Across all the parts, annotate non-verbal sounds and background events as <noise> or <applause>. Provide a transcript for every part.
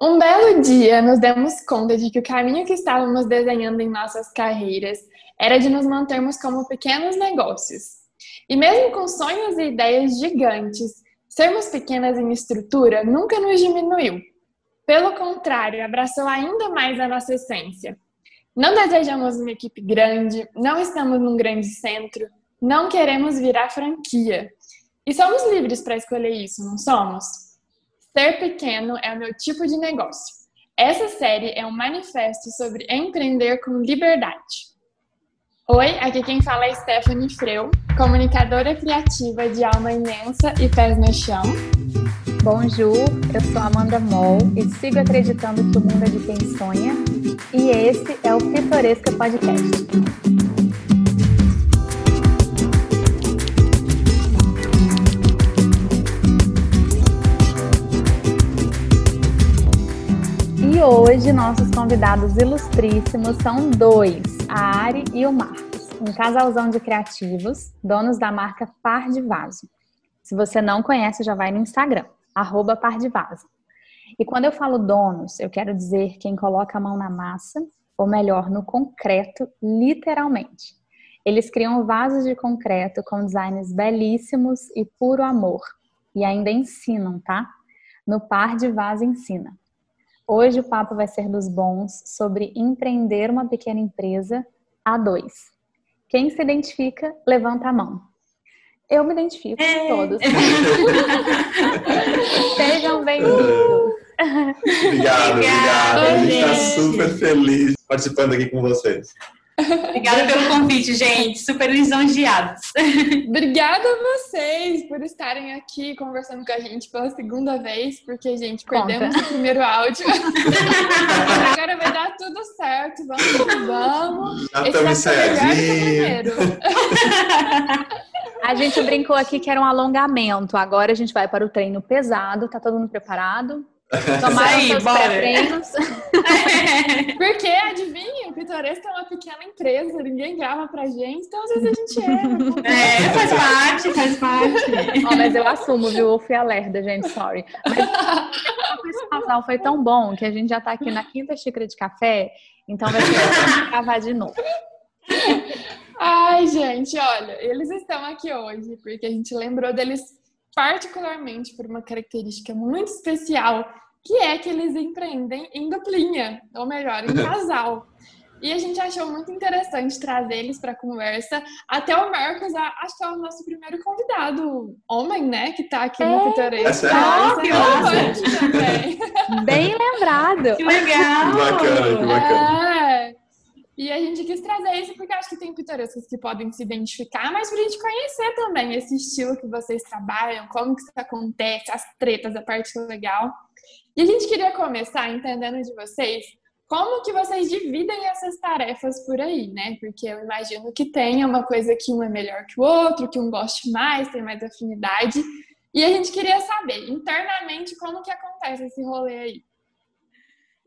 Um belo dia, nos demos conta de que o caminho que estávamos desenhando em nossas carreiras era de nos mantermos como pequenos negócios. E mesmo com sonhos e ideias gigantes, sermos pequenas em estrutura nunca nos diminuiu. Pelo contrário, abraçou ainda mais a nossa essência. Não desejamos uma equipe grande, não estamos num grande centro, não queremos virar franquia. E somos livres para escolher isso, não somos? Ser pequeno é o meu tipo de negócio. Essa série é um manifesto sobre empreender com liberdade. Oi, aqui quem fala é Stephanie Freu, comunicadora criativa de alma imensa e pés no chão. Bonjour, eu sou Amanda Moll e sigo acreditando que o mundo é de quem sonha. E esse é o Pitoresca Podcast. E hoje nossos convidados ilustríssimos são dois, a Ari e o Marcos, um casalzão de criativos, donos da marca Par de Vaso. Se você não conhece, já vai no Instagram arroba par de vaso. E quando eu falo donos, eu quero dizer quem coloca a mão na massa, ou melhor, no concreto, literalmente. Eles criam vasos de concreto com designs belíssimos e puro amor. E ainda ensinam, tá? No Par de Vaso Ensina. Hoje o papo vai ser dos bons sobre empreender uma pequena empresa a dois. Quem se identifica, levanta a mão. Eu me identifico é. com todos. <laughs> Sejam bem-vindos. Obrigado, obrigado. A gente está super feliz participando aqui com vocês. Obrigada pelo convite, gente. Super lisonjeados. Obrigada a vocês por estarem aqui conversando com a gente pela segunda vez, porque, gente, perdemos Conta. o primeiro áudio. <laughs> Agora vai dar tudo certo. Vamos, vamos. Já estamos ensaiadinhos. A gente brincou aqui que era um alongamento. Agora a gente vai para o treino pesado. Tá todo mundo preparado? Tomaram seus pré-treinos. Porque, adivinha, o Pitoresco é uma pequena empresa, ninguém grava pra gente, então às vezes a gente erra. É, faz parte, faz parte. Oh, mas eu assumo, viu? Eu fui alerta, gente, sorry. Mas <laughs> esse casal foi tão bom que a gente já tá aqui na quinta xícara de café, então vai ter gravar de novo. Ai, gente, olha, eles estão aqui hoje porque a gente lembrou deles particularmente por uma característica muito especial, que é que eles empreendem em duplinha, ou melhor, em <laughs> casal. E a gente achou muito interessante trazer eles para a conversa. Até o Marcos, acho que é o nosso primeiro convidado homem, né? Que está aqui é. no Pitoresco. É ah, que também. Bem lembrado. Que legal. Que bacana, que bacana. É. E a gente quis trazer isso porque acho que tem pitorescos que podem se identificar, mas para a gente conhecer também esse estilo que vocês trabalham, como que isso acontece, as tretas, a parte legal. E a gente queria começar entendendo de vocês como que vocês dividem essas tarefas por aí, né? Porque eu imagino que tenha uma coisa que um é melhor que o outro, que um goste mais, tem mais afinidade. E a gente queria saber, internamente, como que acontece esse rolê aí.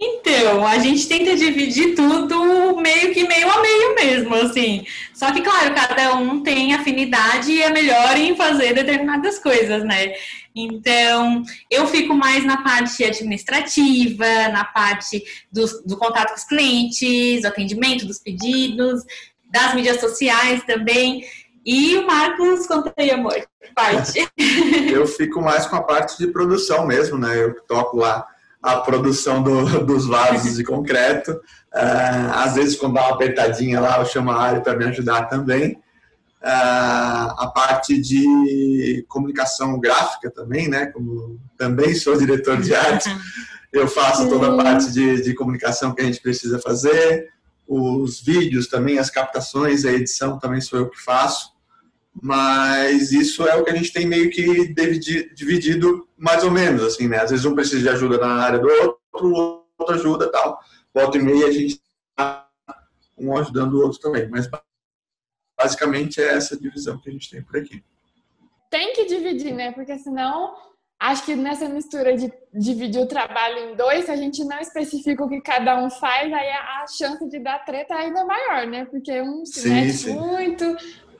Então, a gente tenta dividir tudo meio que meio a meio mesmo, assim. Só que, claro, cada um tem afinidade e é melhor em fazer determinadas coisas, né? Então, eu fico mais na parte administrativa, na parte do, do contato com os clientes, atendimento dos pedidos, das mídias sociais também. E o Marcos, conta aí, amor, parte? <laughs> Eu fico mais com a parte de produção mesmo, né? Eu toco lá a produção do, dos vasos de concreto. Uh, às vezes, quando dá uma apertadinha lá, eu chamo a área para me ajudar também. Uh, a parte de comunicação gráfica também, né? Como também sou diretor de arte, <laughs> eu faço toda a parte de, de comunicação que a gente precisa fazer. Os vídeos também, as captações, a edição também sou eu que faço mas isso é o que a gente tem meio que dividido mais ou menos, assim, né? Às vezes um precisa de ajuda na área do outro, o outro ajuda tal. Volta e meia a gente está um ajudando o outro também, mas basicamente é essa divisão que a gente tem por aqui. Tem que dividir, né? Porque senão acho que nessa mistura de dividir o trabalho em dois, se a gente não especifica o que cada um faz, aí a chance de dar treta é ainda maior, né? Porque um se sim, mexe sim. muito,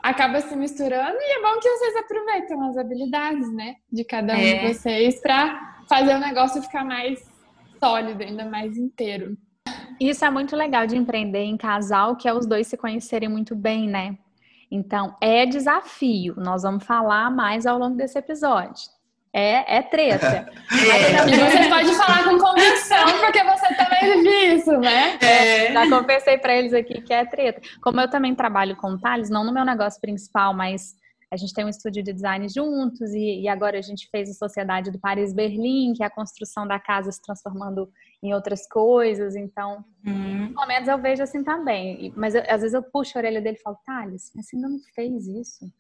acaba se misturando e é bom que vocês aproveitem as habilidades, né, de cada um é. de vocês para fazer o negócio ficar mais sólido, ainda mais inteiro. Isso é muito legal de empreender em casal, que é os dois se conhecerem muito bem, né? Então, é desafio. Nós vamos falar mais ao longo desse episódio. É, é treta. <laughs> É. E você pode falar com convicção, porque você também vive isso, né? É. Já confessei para eles aqui que é treta. Como eu também trabalho com Thales, não no meu negócio principal, mas a gente tem um estúdio de design juntos e, e, agora a gente fez a Sociedade do Paris Berlim, que é a construção da casa se transformando em outras coisas. Então, uhum. pelo menos eu vejo assim também. Mas eu, às vezes eu puxo a orelha dele e falo, Thales, mas você ainda não fez isso?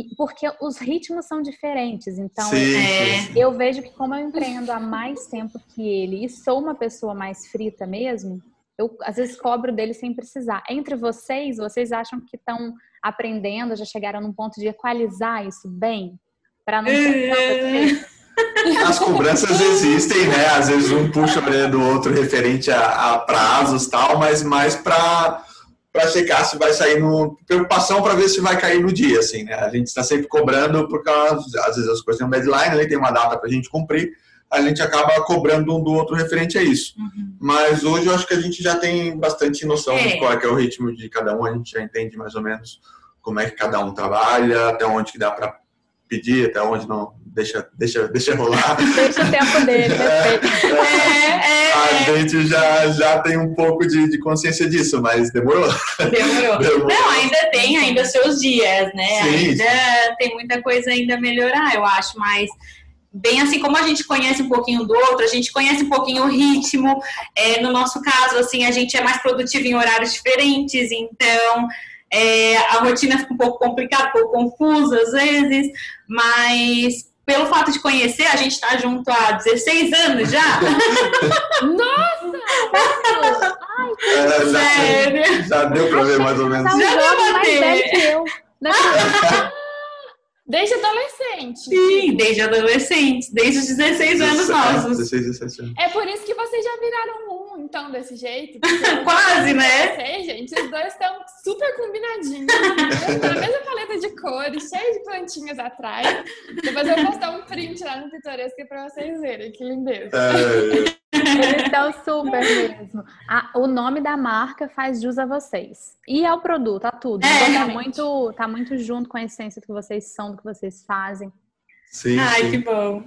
E, porque os ritmos são diferentes. Então, sim, é, sim. eu vejo que como eu empreendo há mais tempo que ele e sou uma pessoa mais frita mesmo, eu às vezes cobro dele sem precisar. Entre vocês, vocês acham que estão aprendendo, já chegaram num ponto de equalizar isso bem? Para não ter <laughs> As cobranças existem, né? Às vezes um puxa a orelha do outro referente a, a prazos tal, mas mais para para checar se vai sair no preocupação para ver se vai cair no dia, assim, né? A gente está sempre cobrando porque às vezes as coisas têm um deadline, né? tem uma data para a gente cumprir, a gente acaba cobrando um do outro referente a isso. Uhum. Mas hoje eu acho que a gente já tem bastante noção é. de qual é, é o ritmo de cada um, a gente já entende mais ou menos como é que cada um trabalha, até onde que dá para pedir, até onde não deixa, deixa, deixa rolar. <laughs> Deixa o tempo dele, perfeito. É, é, a é. gente já, já tem um pouco de, de consciência disso, mas demorou. Demorou. <laughs> demorou. Não, ainda tem ainda seus dias, né? Sim. Ainda tem muita coisa ainda a melhorar, eu acho, mas bem assim como a gente conhece um pouquinho do outro, a gente conhece um pouquinho o ritmo. É, no nosso caso, assim, a gente é mais produtivo em horários diferentes, então é, a rotina fica um pouco complicada, um pouco confusa às vezes, mas pelo fato de conhecer, a gente está junto há 16 anos já. <laughs> Nossa! Ai, é, já? Já deu para ver mais ou menos. Já deu pra ver. Não é <laughs> Desde adolescente. Sim, desde adolescente, desde os 16 anos nossos. 16, 17 anos. É por isso que vocês já viraram um, então, desse jeito. <laughs> Quase, né? Sei, gente, os dois estão super combinadinhos. a mesma paleta de cores, cheia de plantinhas atrás. Depois eu vou postar um print lá no Pitoresco pra vocês verem, que lindeza. É. Eles estão super mesmo. o nome da marca faz jus a vocês. E ao produto, a tudo. É, então, tá muito, tá muito junto com a essência do que vocês são, do que vocês fazem. Sim, Ai, sim. que bom.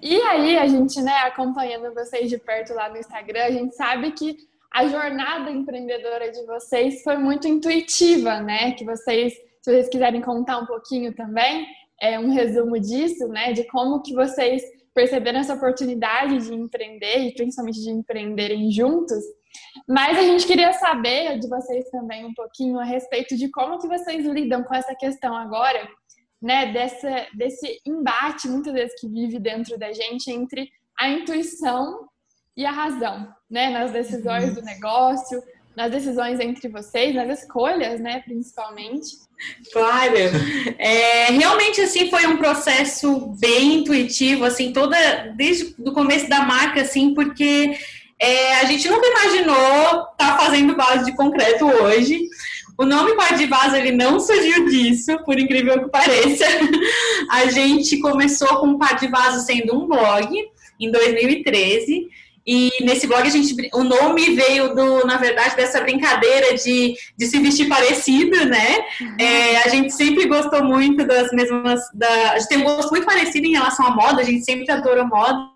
E aí, a gente, né, acompanhando vocês de perto lá no Instagram, a gente sabe que a jornada empreendedora de vocês foi muito intuitiva, né? Que vocês, se vocês quiserem contar um pouquinho também, é um resumo disso, né? De como que vocês perceberam essa oportunidade de empreender e principalmente de empreenderem juntos. Mas a gente queria saber de vocês também um pouquinho a respeito de como que vocês lidam com essa questão agora, né, dessa, desse embate muitas vezes que vive dentro da gente entre a intuição e a razão, né, nas decisões uhum. do negócio, nas decisões entre vocês, nas escolhas, né, principalmente. Claro, é, realmente assim foi um processo bem intuitivo, assim toda desde o começo da marca, assim porque é, a gente nunca imaginou estar tá fazendo base de concreto hoje. O nome Par de Vaso ele não surgiu disso, por incrível que pareça. A gente começou com o Par de Vaso sendo um blog em 2013 e nesse blog a gente, o nome veio do, na verdade, dessa brincadeira de, de se vestir parecido, né? Uhum. É, a gente sempre gostou muito das mesmas, da, a gente tem um gosto muito parecido em relação à moda, a gente sempre adora moda.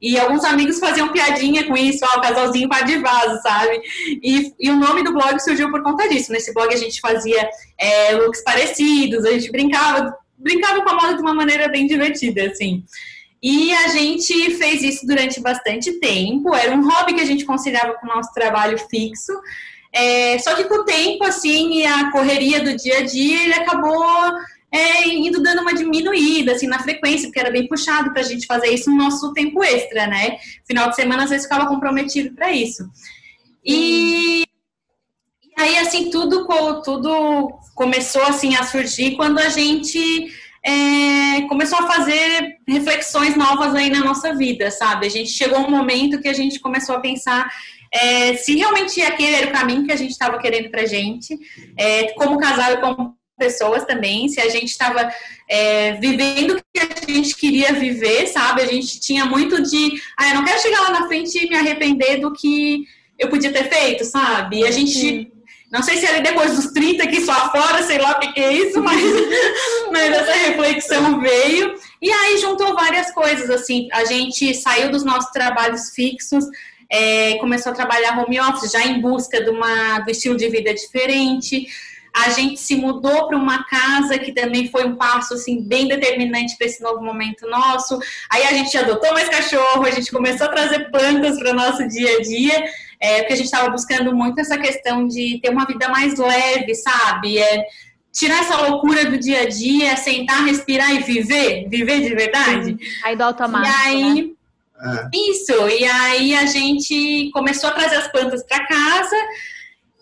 E alguns amigos faziam piadinha com isso, ó, o casalzinho par de vaso, sabe? E, e, o nome do blog surgiu por conta disso. Nesse blog a gente fazia é, looks parecidos, a gente brincava, brincava com a moda de uma maneira bem divertida, assim. E a gente fez isso durante bastante tempo. Era um hobby que a gente conciliava com o nosso trabalho fixo. É, só que com o tempo, assim, a correria do dia a dia, ele acabou é, indo dando uma diminuída, assim, na frequência, porque era bem puxado para a gente fazer isso no nosso tempo extra, né? Final de semana, às vezes, ficava comprometido para isso. E aí, assim, tudo, tudo começou, assim, a surgir quando a gente é, começou a fazer reflexões novas aí na nossa vida, sabe? A gente chegou um momento que a gente começou a pensar é, se realmente aquele era o caminho que a gente estava querendo pra gente, é, como casal e como pessoas também, se a gente estava é, vivendo o que a gente queria viver, sabe? A gente tinha muito de, ah, eu não quero chegar lá na frente e me arrepender do que eu podia ter feito, sabe? E a gente. Não sei se ali depois dos 30 que só fora, sei lá o que, que é isso, mas, <laughs> mas essa reflexão veio. E aí juntou várias coisas, assim, a gente saiu dos nossos trabalhos fixos, é, começou a trabalhar home office já em busca de uma, do estilo de vida diferente. A gente se mudou para uma casa que também foi um passo assim bem determinante para esse novo momento nosso. Aí a gente adotou mais cachorro, a gente começou a trazer plantas para o nosso dia a dia, é, porque a gente estava buscando muito essa questão de ter uma vida mais leve, sabe? É, tirar essa loucura do dia a dia, sentar, respirar e viver, viver de verdade. Aí do automático. E aí, né? É. Isso, e aí a gente começou a trazer as plantas para casa.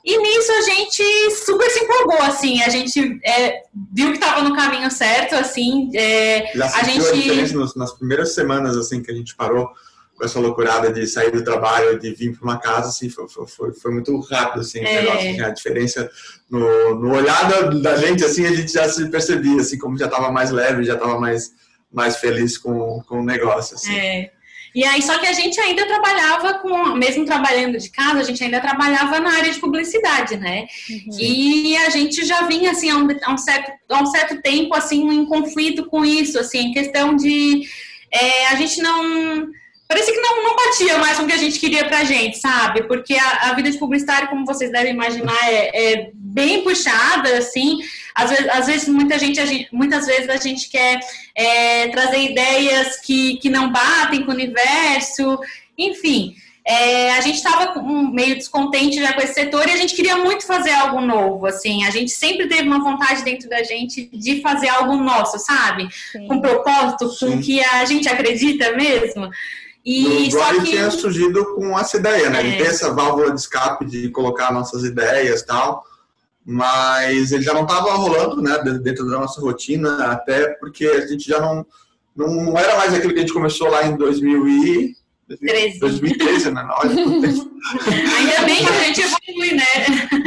E nisso a gente super se empolgou, assim, a gente é, viu que estava no caminho certo, assim, é, Já a gente... a diferença nas, nas primeiras semanas, assim, que a gente parou com essa loucurada de sair do trabalho, de vir para uma casa, assim, foi, foi, foi muito rápido, assim, é. negócio, assim, a diferença no, no olhar da, da, gente, assim, a gente já se percebia, assim, como já estava mais leve, já estava mais, mais feliz com, com o negócio, assim. É. E aí, só que a gente ainda trabalhava com, mesmo trabalhando de casa, a gente ainda trabalhava na área de publicidade, né? Uhum. E a gente já vinha, assim, há um, há um, certo, há um certo tempo, assim, em conflito com isso, assim, em questão de é, a gente não parecia que não, não batia mais com o que a gente queria pra gente, sabe? Porque a, a vida de publicitário, como vocês devem imaginar, é, é bem puxada, assim. Às vezes, às vezes, muita gente, gente, muitas vezes a gente quer é, trazer ideias que, que não batem com o universo, enfim. É, a gente estava meio descontente já com esse setor e a gente queria muito fazer algo novo, assim. A gente sempre teve uma vontade dentro da gente de fazer algo nosso, sabe? Sim. Com propósito, Sim. com que a gente acredita mesmo. E o só que... tinha surgido com essa ideia, né? É. De ter essa válvula de escape de colocar nossas ideias e tal, mas ele já não estava rolando, né? Dentro da nossa rotina, até porque a gente já não, não era mais aquilo que a gente começou lá em 2000 e... 2013, né? Olha, Ainda bem que a gente evolui, né?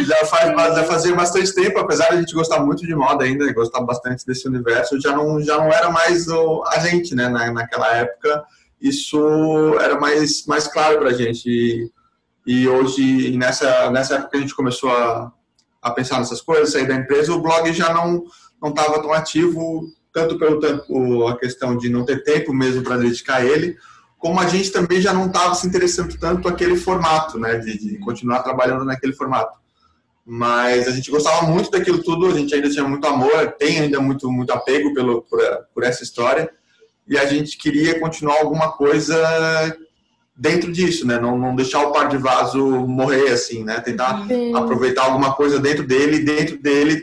Já, faz, já fazia bastante tempo, apesar de a gente gostar muito de moda ainda, gostar bastante desse universo, já não, já não era mais o, a gente, né? Na, naquela época, isso era mais, mais claro para a gente. E, e hoje, nessa, nessa época que a gente começou a, a pensar nessas coisas, sair da empresa, o blog já não estava tão ativo, tanto pelo tempo, a questão de não ter tempo mesmo para dedicar a ele, como a gente também já não estava se interessando tanto aquele formato, né, de, de, continuar trabalhando naquele formato. Mas a gente gostava muito daquilo tudo, a gente ainda tinha muito amor, tem ainda muito muito apego pelo por, por essa história e a gente queria continuar alguma coisa dentro disso, né? Não, não deixar o par de vaso morrer assim, né? Tentar Sim. aproveitar alguma coisa dentro dele, dentro dele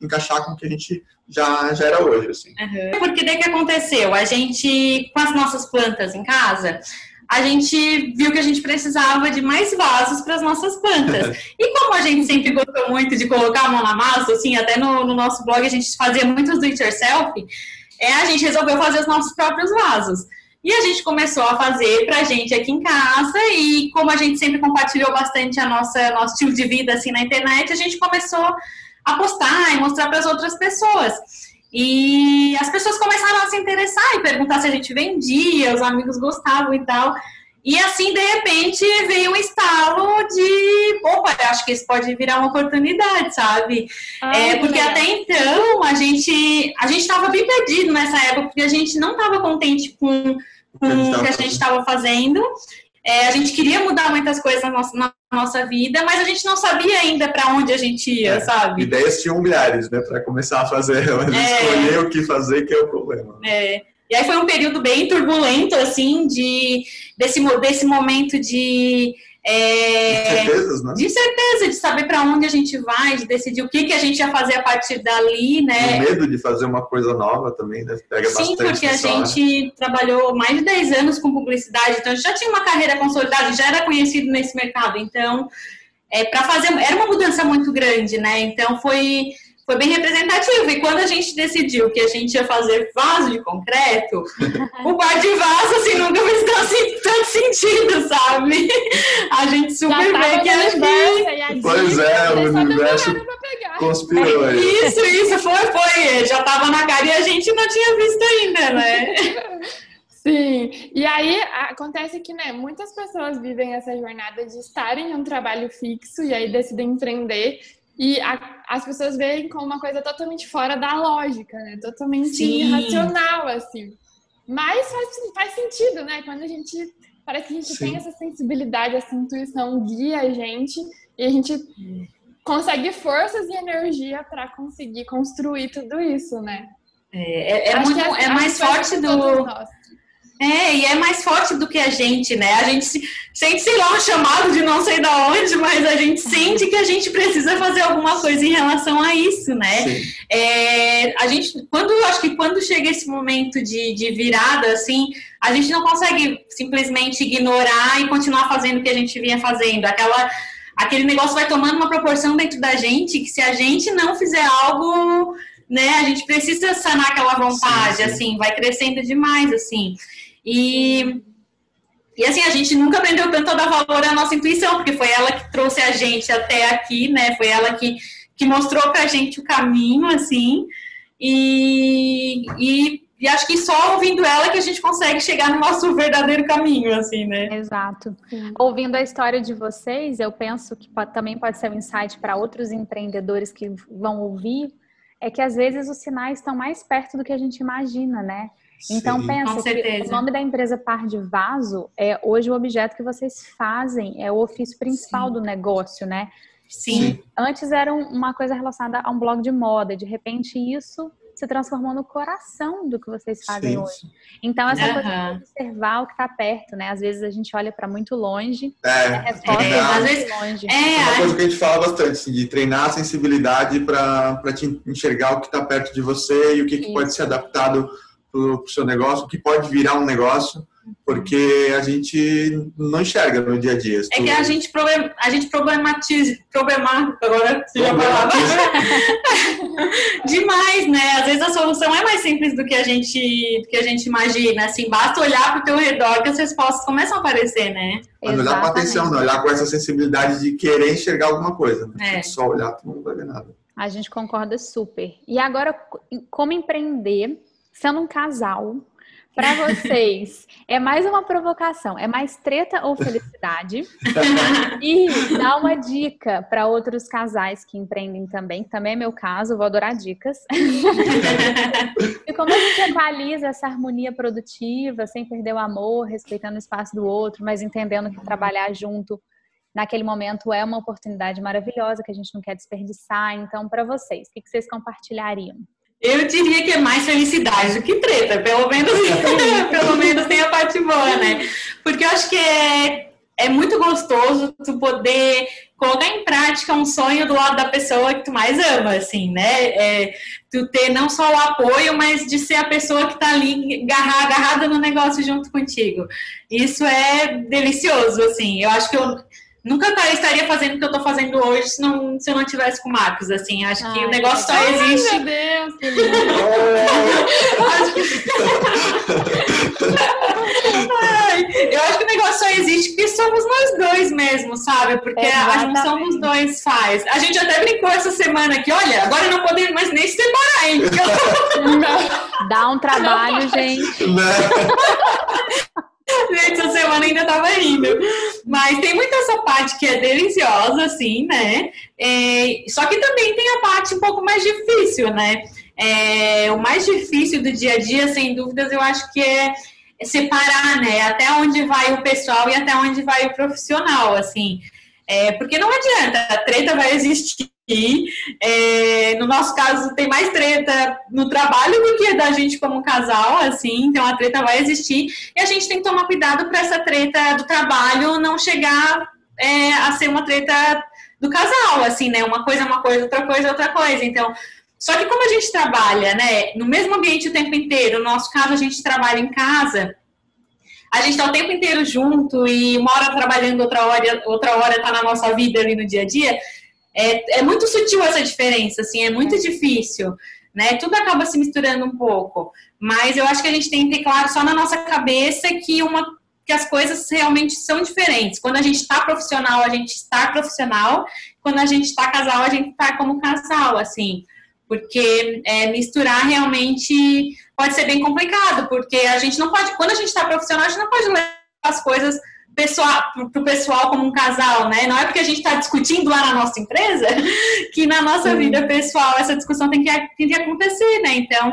encaixar com o que a gente já, já era hoje, assim. Uhum. Porque daí que aconteceu? A gente, com as nossas plantas em casa, a gente viu que a gente precisava de mais vasos para as nossas plantas. <laughs> e como a gente sempre gostou muito de colocar a mão na massa, assim, até no, no nosso blog a gente fazia muitos do it yourself, é, a gente resolveu fazer os nossos próprios vasos. E a gente começou a fazer pra gente aqui em casa e como a gente sempre compartilhou bastante a nossa nosso estilo de vida assim na internet, a gente começou a postar e mostrar para as outras pessoas. E as pessoas começaram a se interessar e perguntar se a gente vendia, os amigos gostavam e tal. E assim, de repente, veio um estalo de, opa, acho que isso pode virar uma oportunidade, sabe? Ai, é, porque até então a gente a gente estava bem perdido nessa época, porque a gente não estava contente com, com o que a gente estava fazendo. É, a gente queria mudar muitas coisas na nossa, na nossa vida, mas a gente não sabia ainda para onde a gente ia, é, sabe? Ideias tinham milhares, né, para começar a fazer, mas é, escolher o que fazer que é o problema. É. E aí foi um período bem turbulento, assim, de, desse, desse momento de. É, de certezas, né? De certeza, de saber para onde a gente vai, de decidir o que, que a gente ia fazer a partir dali, né? O medo de fazer uma coisa nova também, né? Pega Sim, porque a gente trabalhou mais de 10 anos com publicidade, então a gente já tinha uma carreira consolidada, já era conhecido nesse mercado, então é, para fazer era uma mudança muito grande, né? Então foi foi bem representativo. E quando a gente decidiu que a gente ia fazer vaso de concreto, <laughs> o bar de vaso, assim, nunca fez tanto, tanto sentido, sabe? A gente super vê que acho que... Pois é, o universo... conspirou. Isso, isso, foi, foi. Já tava na cara e a gente não tinha visto ainda, né? <laughs> Sim, e aí acontece que né, muitas pessoas vivem essa jornada de estarem em um trabalho fixo e aí decidem empreender e a, as pessoas veem como uma coisa totalmente fora da lógica, né? Totalmente Sim. irracional, assim. Mas faz, faz sentido, né? Quando a gente. Parece que a gente Sim. tem essa sensibilidade, essa intuição guia a gente e a gente consegue forças e energia para conseguir construir tudo isso, né? É, é, é muito, é, é mais forte do. É, e é mais forte do que a gente, né? A gente sente, sei lá, um chamado de não sei da onde, mas a gente sente que a gente precisa fazer alguma coisa em relação a isso, né? É, a gente, quando, acho que quando chega esse momento de, de virada, assim, a gente não consegue simplesmente ignorar e continuar fazendo o que a gente vinha fazendo. Aquela, aquele negócio vai tomando uma proporção dentro da gente que se a gente não fizer algo, né, a gente precisa sanar aquela vontade, sim, sim. assim, vai crescendo demais, assim. E, e assim, a gente nunca aprendeu tanto a dar valor à nossa intuição, porque foi ela que trouxe a gente até aqui, né? Foi ela que, que mostrou pra gente o caminho, assim. E, e, e acho que só ouvindo ela que a gente consegue chegar no nosso verdadeiro caminho, assim, né? Exato. Sim. Ouvindo a história de vocês, eu penso que pode, também pode ser um insight para outros empreendedores que vão ouvir, é que às vezes os sinais estão mais perto do que a gente imagina, né? Então Sim, pensa que o nome da empresa Par de Vaso é hoje o objeto que vocês fazem, é o ofício principal Sim. do negócio, né? Sim. E antes era uma coisa relacionada a um blog de moda, de repente isso se transformou no coração do que vocês fazem sim, hoje. Então, essa uhum. coisa de observar o que está perto, né? Às vezes a gente olha para muito longe, é, a resposta é, às vezes longe. É, uma coisa que a gente fala bastante, assim, de treinar a sensibilidade para te enxergar o que está perto de você e o que, que pode ser adaptado para o seu negócio, o que pode virar um negócio, porque a gente não enxerga no dia a dia. É que a gente, problem, a gente problematiza, problemar, agora se já falava, <laughs> demais, né? Às vezes a solução é mais simples do que a gente, do que a gente imagina, assim, basta olhar para o teu redor que as respostas começam a aparecer, né? Mas olhar com atenção, não olhar com essa sensibilidade de querer enxergar alguma coisa. Né? É. Só olhar, tu não vai ver nada. A gente concorda super. E agora, como empreender sendo um casal, para vocês, <laughs> é mais uma provocação? É mais treta ou felicidade? <laughs> e dá uma dica para outros casais que empreendem também, que também é meu caso, vou adorar dicas. <laughs> e como a gente equaliza essa harmonia produtiva, sem perder o amor, respeitando o espaço do outro, mas entendendo que trabalhar junto naquele momento é uma oportunidade maravilhosa que a gente não quer desperdiçar. Então, para vocês, o que vocês compartilhariam? Eu diria que é mais felicidade do que treta, pelo menos, <laughs> pelo menos tem a parte boa, né? Porque eu acho que é, é muito gostoso tu poder colocar em prática um sonho do lado da pessoa que tu mais ama, assim, né? É, tu ter não só o apoio, mas de ser a pessoa que tá ali agarrada, agarrada no negócio junto contigo. Isso é delicioso, assim. Eu acho que eu nunca estaria fazendo o que eu tô fazendo hoje se, não, se eu não tivesse com o Marcos, assim. Acho Ai, que o negócio só existe. Ai, meu Deus, que Ai, eu acho que o negócio só existe porque somos nós dois mesmo, sabe? Porque Exatamente. a junção dos dois faz. A gente até brincou essa semana aqui, olha, agora não podemos mais nem se separar, hein? Dá um trabalho, gente. Né? Essa semana ainda tava rindo. Mas tem muita essa parte que é deliciosa, assim, né? É, só que também tem a parte um pouco mais difícil, né? É, o mais difícil do dia a dia, sem dúvidas, eu acho que é separar, né? Até onde vai o pessoal e até onde vai o profissional, assim. É, porque não adianta, a treta vai existir. É, no nosso caso, tem mais treta no trabalho do que da gente como casal, assim, então a treta vai existir e a gente tem que tomar cuidado para essa treta do trabalho não chegar é, a ser uma treta do casal, assim, né? Uma coisa é uma coisa, outra coisa é outra coisa. Então, só que como a gente trabalha, né, no mesmo ambiente o tempo inteiro, no nosso caso a gente trabalha em casa, a gente está o tempo inteiro junto e uma hora trabalhando, outra hora, outra hora está na nossa vida ali no dia a dia. É, é muito sutil essa diferença, assim, é muito difícil, né? Tudo acaba se misturando um pouco. Mas eu acho que a gente tem que ter claro só na nossa cabeça que uma porque as coisas realmente são diferentes. Quando a gente está profissional, a gente está profissional. Quando a gente está casal, a gente está como casal, assim. Porque é, misturar realmente pode ser bem complicado, porque a gente não pode, quando a gente está profissional, a gente não pode levar as coisas pessoal, para o pessoal como um casal, né? Não é porque a gente está discutindo lá na nossa empresa <laughs> que na nossa Sim. vida pessoal essa discussão tem que, tem que acontecer, né? Então,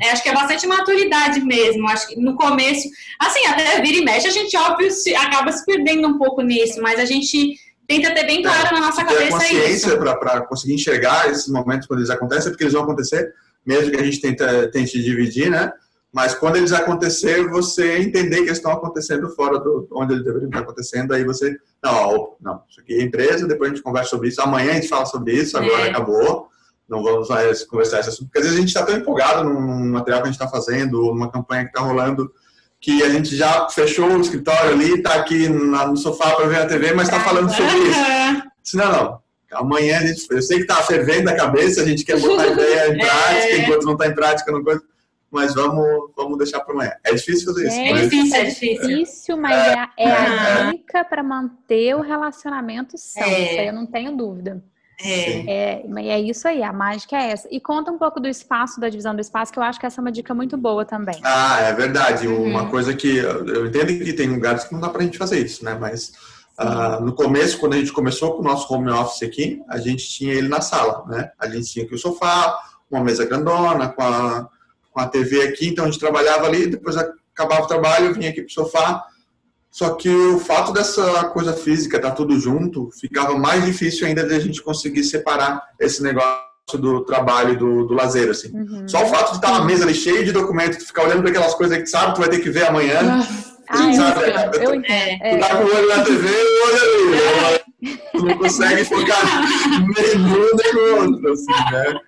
é, acho que é bastante maturidade mesmo. Acho que no começo, assim, até vira e mexe, a gente, óbvio, se, acaba se perdendo um pouco nisso, mas a gente tenta ter bem claro é, na nossa cabeça consciência para conseguir enxergar esses momentos quando eles acontecem, porque eles vão acontecer, mesmo que a gente tenta, tente dividir, né? Mas quando eles acontecer, você entender que eles estão acontecendo fora do onde eles deveriam estar acontecendo, aí você, não, não, isso aqui é empresa, depois a gente conversa sobre isso, amanhã a gente fala sobre isso, agora é. acabou, não vamos mais conversar esse assunto, porque às vezes a gente está tão empolgado num material que a gente está fazendo, numa campanha que está rolando, que a gente já fechou o escritório ali, está aqui no sofá para ver a TV, mas está falando sobre isso. Não, não, amanhã a gente, eu sei que está fervendo a cabeça, a gente quer botar a ideia em <laughs> é. prática, é. enquanto não está em prática, não coisa mas vamos, vamos deixar para amanhã. É difícil fazer isso. É mas... difícil, é difícil, mas é, é, é a dica para manter o relacionamento são. É. Isso aí eu não tenho dúvida. É. é, é isso aí, a mágica é essa. E conta um pouco do espaço, da divisão do espaço, que eu acho que essa é uma dica muito boa também. Ah, é verdade. Uhum. Uma coisa que eu entendo que tem lugares que não dá para a gente fazer isso, né? Mas uh, no começo, quando a gente começou com o nosso home office aqui, a gente tinha ele na sala, né? A gente tinha aqui o sofá, uma mesa grandona, com a com a TV aqui, então a gente trabalhava ali, depois acabava o trabalho, vinha aqui pro sofá. Só que o fato dessa coisa física, tá tudo junto, ficava mais difícil ainda de a gente conseguir separar esse negócio do trabalho do, do lazer, assim. Uhum. Só o fato de estar na mesa ali cheio de documentos, tu ficar olhando para aquelas coisas que sabe, tu vai ter que ver amanhã. Ah, sabe? Isso, eu entendo. Tu tá com o olho na TV, o olho ali. Tu não consegue focar <laughs> nem no outro, assim, né?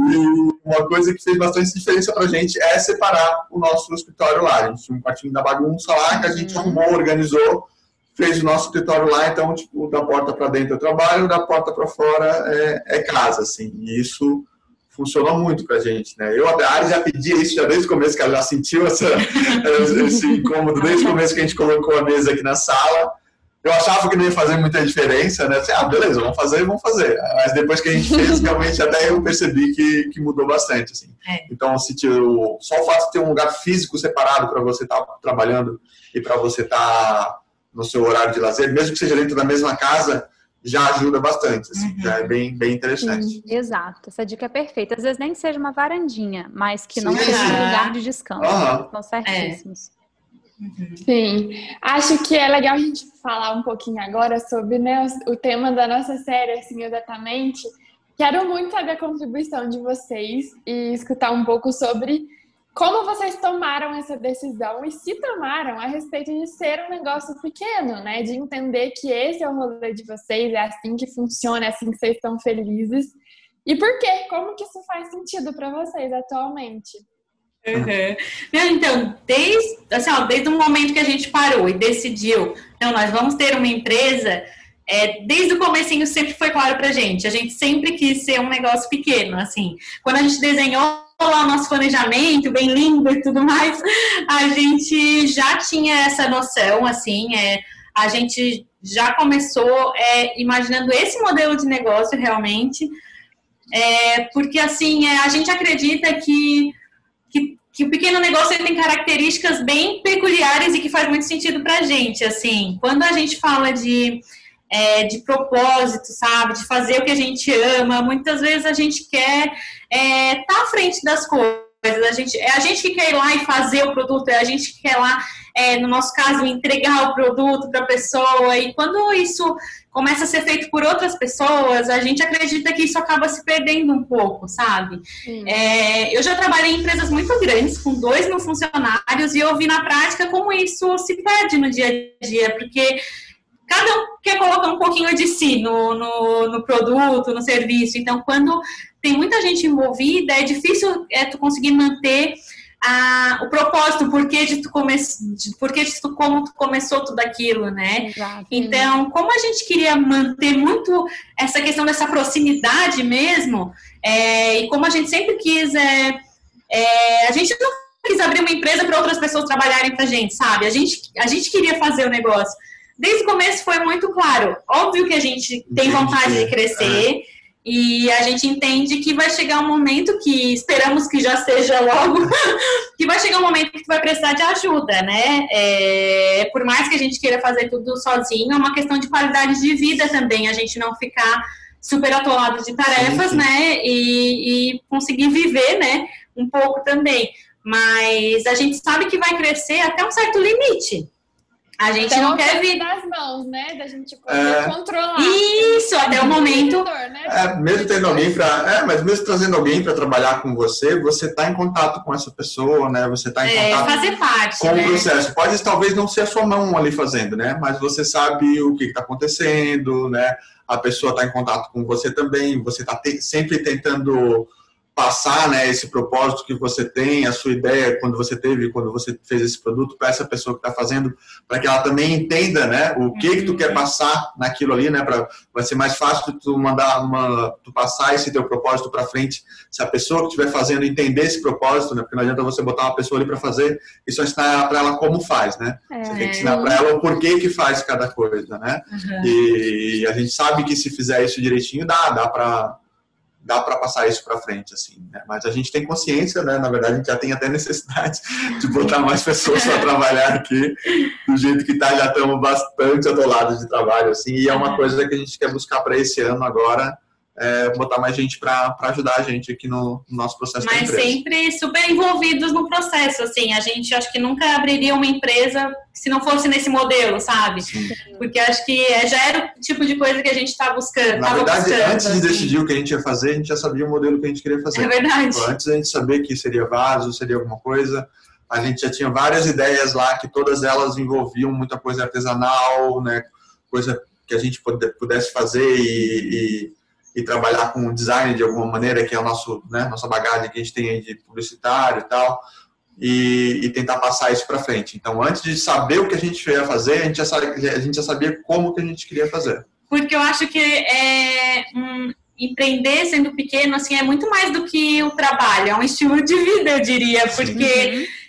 E uma coisa que fez bastante diferença pra gente é separar o nosso escritório lá. A gente tinha um quartinho da bagunça lá que a gente uhum. arrumou, organizou, fez o nosso escritório lá, então, tipo, da porta para dentro é trabalho, da porta para fora é, é, casa, assim. E isso funcionou muito pra gente, né? Eu, a Ari já pedia isso já desde o começo, que ela já sentiu essa, <laughs> esse incômodo desde o começo que a gente colocou a mesa aqui na sala eu achava que não ia fazer muita diferença, né? Assim, ah, beleza, vamos fazer, vamos fazer. Mas depois que a gente fez, <laughs> realmente até eu percebi que, que mudou bastante, assim. É. Então, se tiro, só o fato de ter um lugar físico separado para você estar tá trabalhando e para você estar tá no seu horário de lazer, mesmo que seja dentro da mesma casa, já ajuda bastante, assim, uhum. já é bem, bem interessante. Sim, exato, essa dica é perfeita. Às vezes nem seja uma varandinha, mas que não Sim. seja um lugar de descanso. Uhum. Estão certíssimos. É. Uhum. Sim, acho que é legal a gente falar um pouquinho agora sobre né, o tema da nossa série, assim, exatamente. Quero muito saber a contribuição de vocês e escutar um pouco sobre como vocês tomaram essa decisão e se tomaram a respeito de ser um negócio pequeno, né? De entender que esse é o rolê de vocês, é assim que funciona, é assim que vocês estão felizes. E por quê? Como que isso faz sentido para vocês atualmente? Uhum. Então, desde, assim, ó, desde o momento que a gente parou e decidiu, então, nós vamos ter uma empresa, é, desde o comecinho sempre foi claro pra gente, a gente sempre quis ser um negócio pequeno, assim. Quando a gente desenhou lá o nosso planejamento, bem lindo e tudo mais, a gente já tinha essa noção, assim, é, a gente já começou é, imaginando esse modelo de negócio realmente, é, porque, assim, é, a gente acredita que que o pequeno negócio tem características bem peculiares e que faz muito sentido para a gente. Assim, quando a gente fala de, é, de propósito, sabe, de fazer o que a gente ama, muitas vezes a gente quer estar é, tá à frente das coisas. A gente, é a gente que quer ir lá e fazer o produto, é a gente que quer lá, é, no nosso caso, entregar o produto para a pessoa. E quando isso começa a ser feito por outras pessoas, a gente acredita que isso acaba se perdendo um pouco, sabe? É, eu já trabalhei em empresas muito grandes, com dois mil funcionários, e eu vi na prática como isso se perde no dia a dia, porque cada um quer colocar um pouquinho de si no, no, no produto, no serviço. Então, quando tem muita gente envolvida, é difícil é, tu conseguir manter a, o propósito, por que de tu come, de, por que de tu, como tu começou tudo aquilo, né? Exato. Então, como a gente queria manter muito essa questão dessa proximidade mesmo, é, e como a gente sempre quis, é, é, a gente não quis abrir uma empresa para outras pessoas trabalharem para a gente, sabe? A gente, a gente queria fazer o negócio. Desde o começo foi muito claro. Óbvio que a gente tem vontade de crescer. E a gente entende que vai chegar um momento que esperamos que já seja logo, <laughs> que vai chegar um momento que vai precisar de ajuda, né? É, por mais que a gente queira fazer tudo sozinho, é uma questão de qualidade de vida também, a gente não ficar super atolado de tarefas, sim, sim. né? E, e conseguir viver, né? Um pouco também. Mas a gente sabe que vai crescer até um certo limite. A gente então, não quer vir das mãos, né? Da gente poder é... controlar. Isso, até o momento. Né? É, mesmo tendo alguém para, é, mas mesmo trazendo alguém para trabalhar com você, você está em contato com essa pessoa, né? Você está em é, contato fazer parte, com né? o processo. Pode talvez não ser a sua mão ali fazendo, né? Mas você sabe o que está acontecendo, né? A pessoa está em contato com você também. Você está te sempre tentando passar né, esse propósito que você tem, a sua ideia quando você teve, quando você fez esse produto para essa pessoa que está fazendo, para que ela também entenda né, o que que tu quer uhum. passar naquilo ali, né, pra, vai ser mais fácil tu mandar uma, tu passar esse teu propósito para frente, se a pessoa que estiver fazendo entender esse propósito, né, porque não adianta você botar uma pessoa ali para fazer e só ensinar para ela como faz, né, é. você tem que ensinar para ela o porquê que faz cada coisa, né, uhum. e a gente sabe que se fizer isso direitinho dá, dá para dá para passar isso para frente, assim, né? Mas a gente tem consciência, né? Na verdade, a gente já tem até necessidade <laughs> de botar mais pessoas para trabalhar aqui, do jeito que está já estamos bastante atolados de trabalho, assim, e é uma coisa que a gente quer buscar para esse ano agora, é, botar mais gente para ajudar a gente aqui no, no nosso processo Mas sempre super envolvidos no processo, assim, a gente acho que nunca abriria uma empresa se não fosse nesse modelo, sabe? Sim. Porque acho que é, já era o tipo de coisa que a gente está buscando. Na verdade, buscando, antes assim. de decidir o que a gente ia fazer, a gente já sabia o modelo que a gente queria fazer. É verdade. Antes a gente saber que seria vaso, seria alguma coisa, a gente já tinha várias ideias lá, que todas elas envolviam muita coisa artesanal, né? Coisa que a gente pudesse fazer e, e e trabalhar com o design de alguma maneira, que é a nosso, né, nossa bagagem que a gente tem aí de publicitário e tal, e, e tentar passar isso para frente. Então, antes de saber o que a gente ia fazer, a gente, já sabia, a gente já sabia como que a gente queria fazer. Porque eu acho que é, um, empreender sendo pequeno assim é muito mais do que o trabalho, é um estilo de vida, eu diria, porque uhum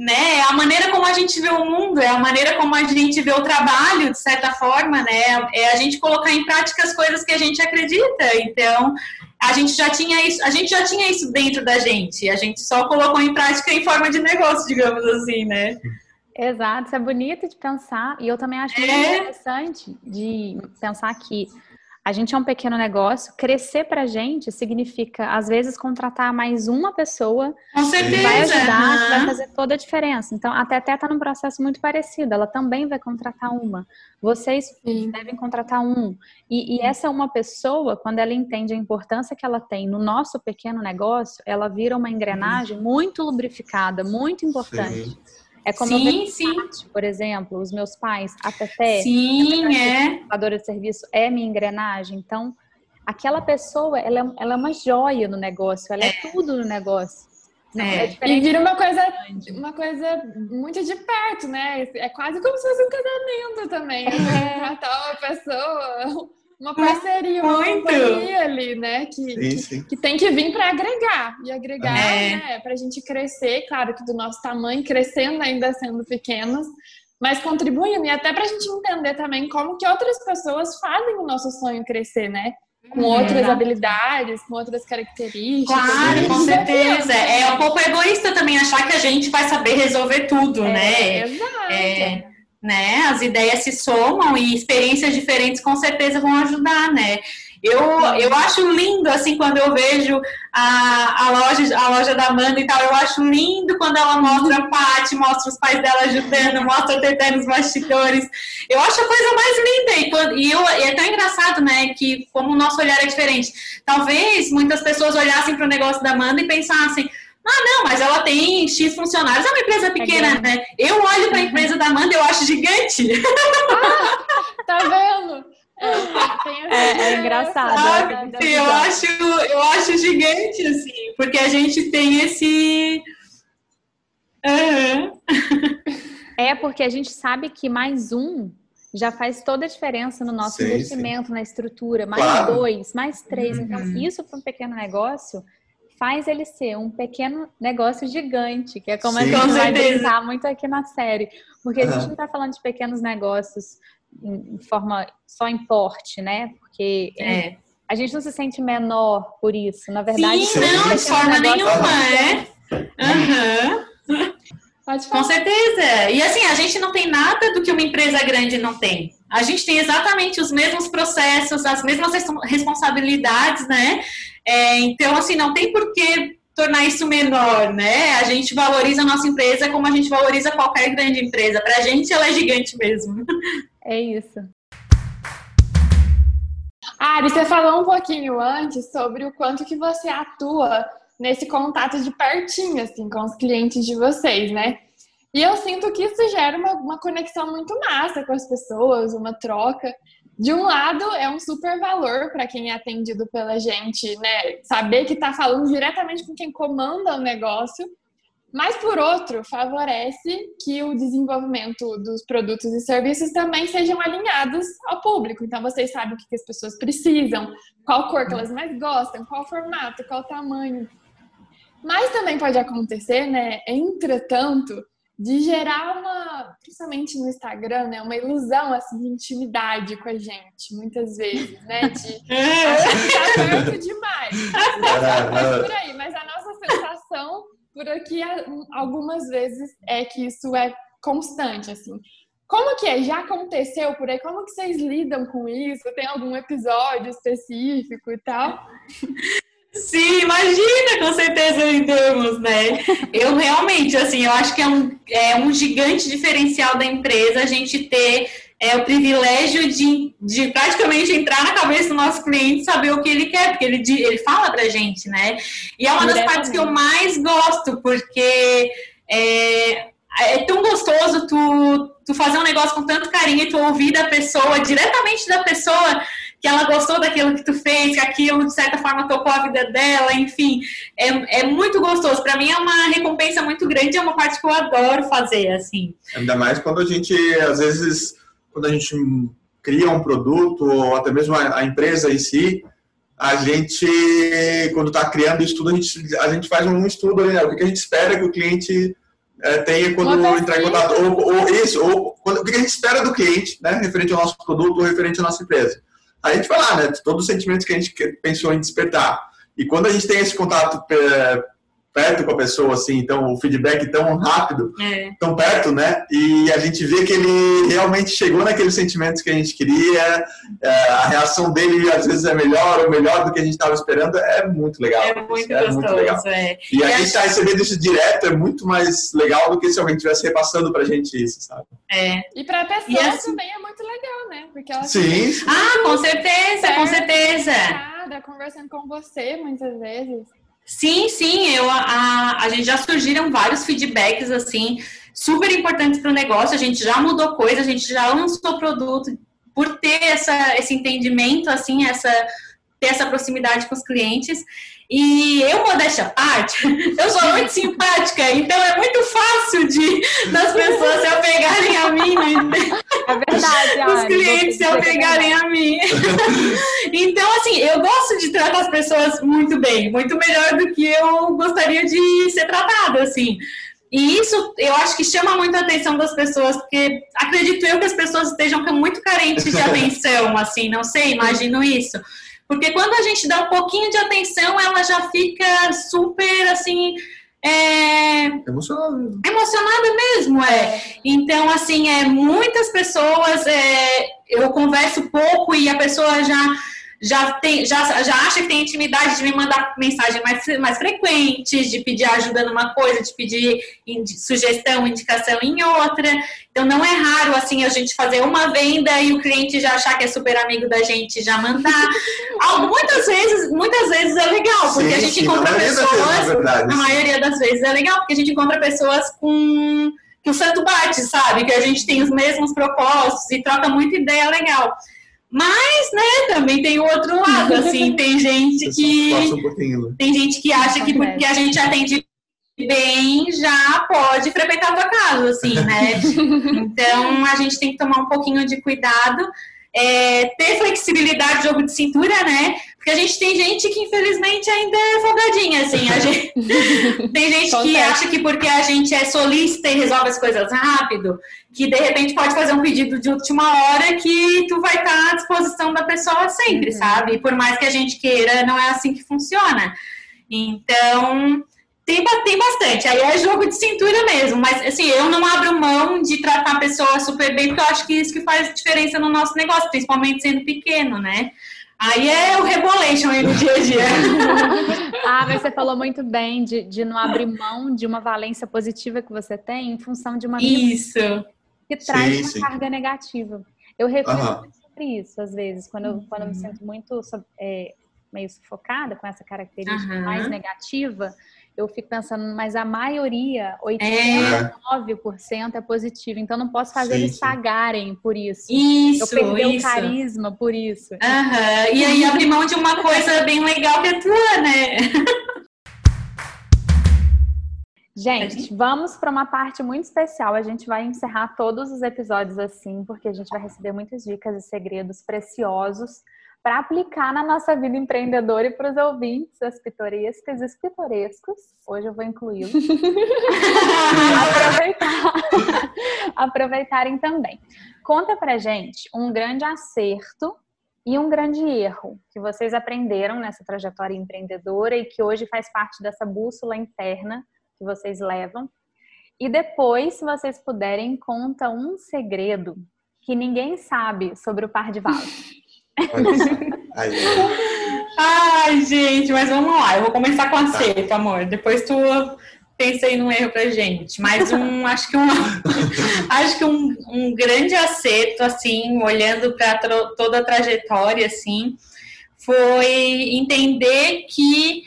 né? É a maneira como a gente vê o mundo, é a maneira como a gente vê o trabalho, de certa forma, né? É a gente colocar em prática as coisas que a gente acredita. Então, a gente já tinha isso, a gente já tinha isso dentro da gente. A gente só colocou em prática em forma de negócio, digamos assim, né? Exato, isso é bonito de pensar. E eu também acho muito é. interessante de pensar que a gente é um pequeno negócio, crescer para a gente significa, às vezes, contratar mais uma pessoa Com certeza. que vai ajudar, uhum. que vai fazer toda a diferença. Então, a Teté está num processo muito parecido, ela também vai contratar uma. Vocês Sim. devem contratar um. E, e, essa é uma pessoa, quando ela entende a importância que ela tem no nosso pequeno negócio, ela vira uma engrenagem muito lubrificada, muito importante. Sim. É como sim, sim. Parte, por exemplo, os meus pais, a Teté, sim, a é. de serviço é minha engrenagem. Então, aquela pessoa, ela é, ela é uma joia no negócio, ela é, é tudo no negócio. É. é e vira uma coisa, uma coisa muito de perto, né? É quase como se fosse um casamento também. Né? <laughs> Tratar uma pessoa uma parceria, uma Muito. companhia ali, né? Que, sim, sim. que tem que vir para agregar. E agregar, é. né? Para a gente crescer, claro que do nosso tamanho, crescendo ainda sendo pequenos, mas contribuindo. E até para a gente entender também como que outras pessoas fazem o nosso sonho crescer, né? com uhum. outras habilidades, com outras características. Claro, com certeza. É um pouco egoísta também achar que a gente vai saber resolver tudo, é, né? Exato. É, né? As ideias se somam e experiências diferentes com certeza vão ajudar, né? Eu, eu acho lindo, assim, quando eu vejo a, a, loja, a loja da Amanda e tal, eu acho lindo quando ela mostra a Paty, mostra os pais dela ajudando, mostra o Teté nos bastidores. Eu acho a coisa mais linda. E, quando, e, eu, e é tão engraçado, né, que como o nosso olhar é diferente. Talvez muitas pessoas olhassem para o negócio da Amanda e pensassem, ah, não, mas ela tem X funcionários. É uma empresa é pequena, é né? Eu olho para a empresa da Amanda e eu acho gigante. Ah, tá vendo? <laughs> É, é, é engraçado. Sabe? Eu acho, eu acho gigante, assim, porque a gente tem esse. Uhum. É porque a gente sabe que mais um já faz toda a diferença no nosso sim, investimento, sim. na estrutura. Mais claro. dois, mais três. Então, uhum. Então, isso para um pequeno negócio faz ele ser um pequeno negócio gigante, que é como Sim. a gente Com vai brincar muito aqui na série. Porque a gente não está falando de pequenos negócios em, forma só em porte, né? Porque É. a gente não se sente menor por isso. Na verdade, Sim, não, de pequenos forma nenhuma, é. Aham. Pode Com falar. certeza. E assim, a gente não tem nada do que uma empresa grande não tem. A gente tem exatamente os mesmos processos, as mesmas res- responsabilidades, né? É, então, assim, não tem por que tornar isso menor, né? A gente valoriza a nossa empresa como a gente valoriza qualquer grande empresa. Pra gente, ela é gigante mesmo. É isso. Ari, você falou um pouquinho antes sobre o quanto que você atua nesse contato de pertinho, assim, com os clientes de vocês, né? E eu sinto que isso gera uma, uma conexão muito massa com as pessoas, uma troca. De um lado, é um super valor para quem é atendido pela gente, né? Saber que está falando diretamente com quem comanda o negócio. Mas, por outro, favorece que o desenvolvimento dos produtos e serviços também sejam alinhados ao público. Então, vocês sabem o que as pessoas precisam, qual cor que elas mais gostam, qual formato, qual tamanho. Mas também pode acontecer, né, entretanto, de gerar uma, principalmente no Instagram, né, uma ilusão assim, de intimidade com a gente, muitas vezes, né, de <laughs> tá perto demais. Mas por aí, mas a nossa sensação por aqui algumas vezes é que isso é constante, assim. Como que é? Já aconteceu por aí? Como que vocês lidam com isso? Tem algum episódio específico e tal? <laughs> Sim, imagina, com certeza lidamos, né? Eu realmente, assim, eu acho que é um, é um gigante diferencial da empresa a gente ter é, o privilégio de, de praticamente entrar na cabeça do nosso cliente e saber o que ele quer, porque ele, ele fala pra gente, né? E é uma das partes que eu mais gosto, porque é, é tão gostoso tu, tu fazer um negócio com tanto carinho e tu ouvir da pessoa, diretamente da pessoa, que ela gostou daquilo que tu fez, que aquilo de certa forma tocou a vida dela, enfim, é, é muito gostoso. Para mim é uma recompensa muito grande, é uma parte que eu adoro fazer, assim. Ainda mais quando a gente, às vezes, quando a gente cria um produto, ou até mesmo a, a empresa em si, a gente, quando está criando isso tudo, a gente, a gente faz um estudo ali, né? O que a gente espera que o cliente eh, tenha quando entrar em contato. Ou, ou isso, ou quando, o que a gente espera do cliente, né? Referente ao nosso produto ou referente à nossa empresa. A gente vai lá, né? Todos os sentimentos que a gente pensou em despertar. E quando a gente tem esse contato pe- perto com a pessoa, assim, então o feedback tão rápido, É. tão perto, né? E a gente vê que ele realmente chegou naqueles sentimentos que a gente queria, é, a reação dele às vezes é melhor ou melhor do que a gente estava esperando, é muito legal. É muito é muito legal. gostoso, é. E a E gente a- está recebendo isso direto é muito mais legal do que se alguém estivesse repassando pra gente isso, sabe? é. E para a pessoa E assim- também é muito legal, né? Porque ela Sim. Ah, com certeza, com certeza. Nada, conversando com você muitas vezes. Sim, sim, eu, a, a gente já surgiram vários feedbacks, assim, super importantes para o negócio, a gente já mudou coisa, a gente já lançou produto por ter essa, esse entendimento, assim, essa, ter essa proximidade com os clientes. E eu, modéstia à parte, <laughs> eu sou muito simpática, então é muito fácil de das pessoas se apegarem a mim, né? É verdade, os clientes se apegarem a mim. <laughs> então, assim, eu gosto de tratar as pessoas muito bem, muito melhor do que eu gostaria de ser tratada, assim. E isso eu acho que chama muito a atenção das pessoas, porque acredito eu que as pessoas estejam muito carentes de atenção, assim, não sei, imagino isso. Porque quando a gente dá um pouquinho de atenção, ela já fica super, assim, é, Emocionado. emocionada mesmo, é. Então, assim, é, muitas pessoas, é, eu converso pouco e a pessoa já, já, tem, já, já acha que tem intimidade de me mandar mensagem mais, mais frequentes, de pedir ajuda numa coisa, de pedir indi- sugestão, indicação em outra. Então, não é raro, assim, a gente fazer uma venda e o cliente já achar que é super amigo da gente, já mandar. <laughs> Muitas vezes, muitas vezes é legal, porque Sim, a gente sim, encontra pessoas... vezes, na verdade, Na maioria das vezes é legal, porque a gente encontra pessoas com que o santo bate, sabe? Que a gente tem os mesmos propósitos e troca muita ideia legal. Mas, né, também tem o outro lado, assim, <laughs> tem gente que um né? tem gente que acha que porque a gente atende bem já pode frequentar a tua casa, assim, né? <laughs> Então a gente tem que tomar um pouquinho de cuidado. é, ter flexibilidade, jogo de cintura, né? Porque a gente tem gente que, infelizmente, ainda é folgadinha, assim. Gente... <laughs> tem gente que acha que porque a gente é solista e resolve as coisas rápido, que de repente pode fazer um pedido de última hora que tu vai estar à disposição da pessoa sempre, uhum. sabe? E por mais que a gente queira, não é assim que funciona. Então, tem, tem bastante. Aí é jogo de cintura mesmo. Mas, assim, eu não abro mão de tratar a pessoa super bem, porque eu acho que isso que faz diferença no nosso negócio, principalmente sendo pequeno, né? Aí é o rebolation aí no dia a dia. <laughs> ah, mas você falou muito bem de, de não abrir mão de uma valência positiva que você tem em função de uma isso. que traz sim, uma sim. carga negativa. Eu reflito uhum. sobre isso, às vezes, quando eu, quando eu me uhum. sinto muito é, meio sufocada com essa característica uhum. mais negativa, eu fico pensando, mas a maioria, 89% é, é positiva, então não posso fazer sim, eles sim. pagarem por isso. Isso, Eu perder isso. o carisma por isso. Uhum. E aí abrir mão de uma coisa bem legal que é tua, né? Gente, vamos para uma parte muito especial. A gente vai encerrar todos os episódios assim, porque a gente vai receber muitas dicas e segredos preciosos para aplicar na nossa vida empreendedora e para os ouvintes, as pitorescas e os pitorescos. Hoje eu vou incluí-los. <laughs> Aproveitar, <laughs> aproveitarem também. Conta para gente um grande acerto e um grande erro que vocês aprenderam nessa trajetória empreendedora e que hoje faz parte dessa bússola interna que vocês levam. E depois, se vocês puderem, conta um segredo que ninguém sabe sobre o par de vasos. Ai, Ai, gente, mas vamos lá. Eu vou começar com a tá. amor. Depois tu pensa aí num erro pra gente. Mas um, <laughs> acho que um, acho que um, um grande acerto, assim, olhando para toda a trajetória, assim, foi entender que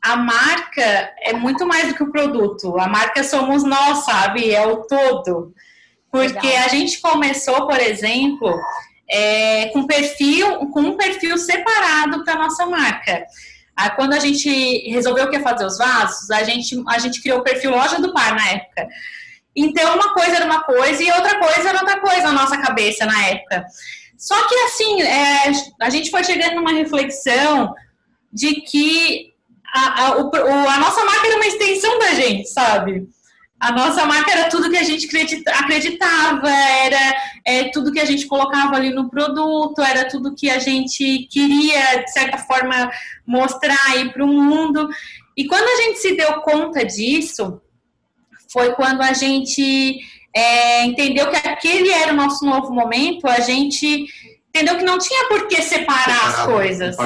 a marca é muito mais do que o produto. A marca somos nós, sabe? É o todo. Porque Legal. a gente começou, por exemplo, é, com perfil, com um perfil separado para nossa marca. Ah, quando a gente resolveu que ia fazer os vasos, a gente, a gente criou o perfil Loja do Par na época. Então, uma coisa era uma coisa e outra coisa era outra coisa na nossa cabeça na época. Só que, assim, é, a gente foi chegando numa reflexão de que a, a, o, a nossa marca era uma extensão da gente, sabe? A nossa marca era tudo que a gente acreditava, era é, tudo que a gente colocava ali no produto, era tudo que a gente queria, de certa forma, mostrar aí para o mundo. E quando a gente se deu conta disso, foi quando a gente é, entendeu que aquele era o nosso novo momento, a gente entendeu que não tinha por que separar as coisas.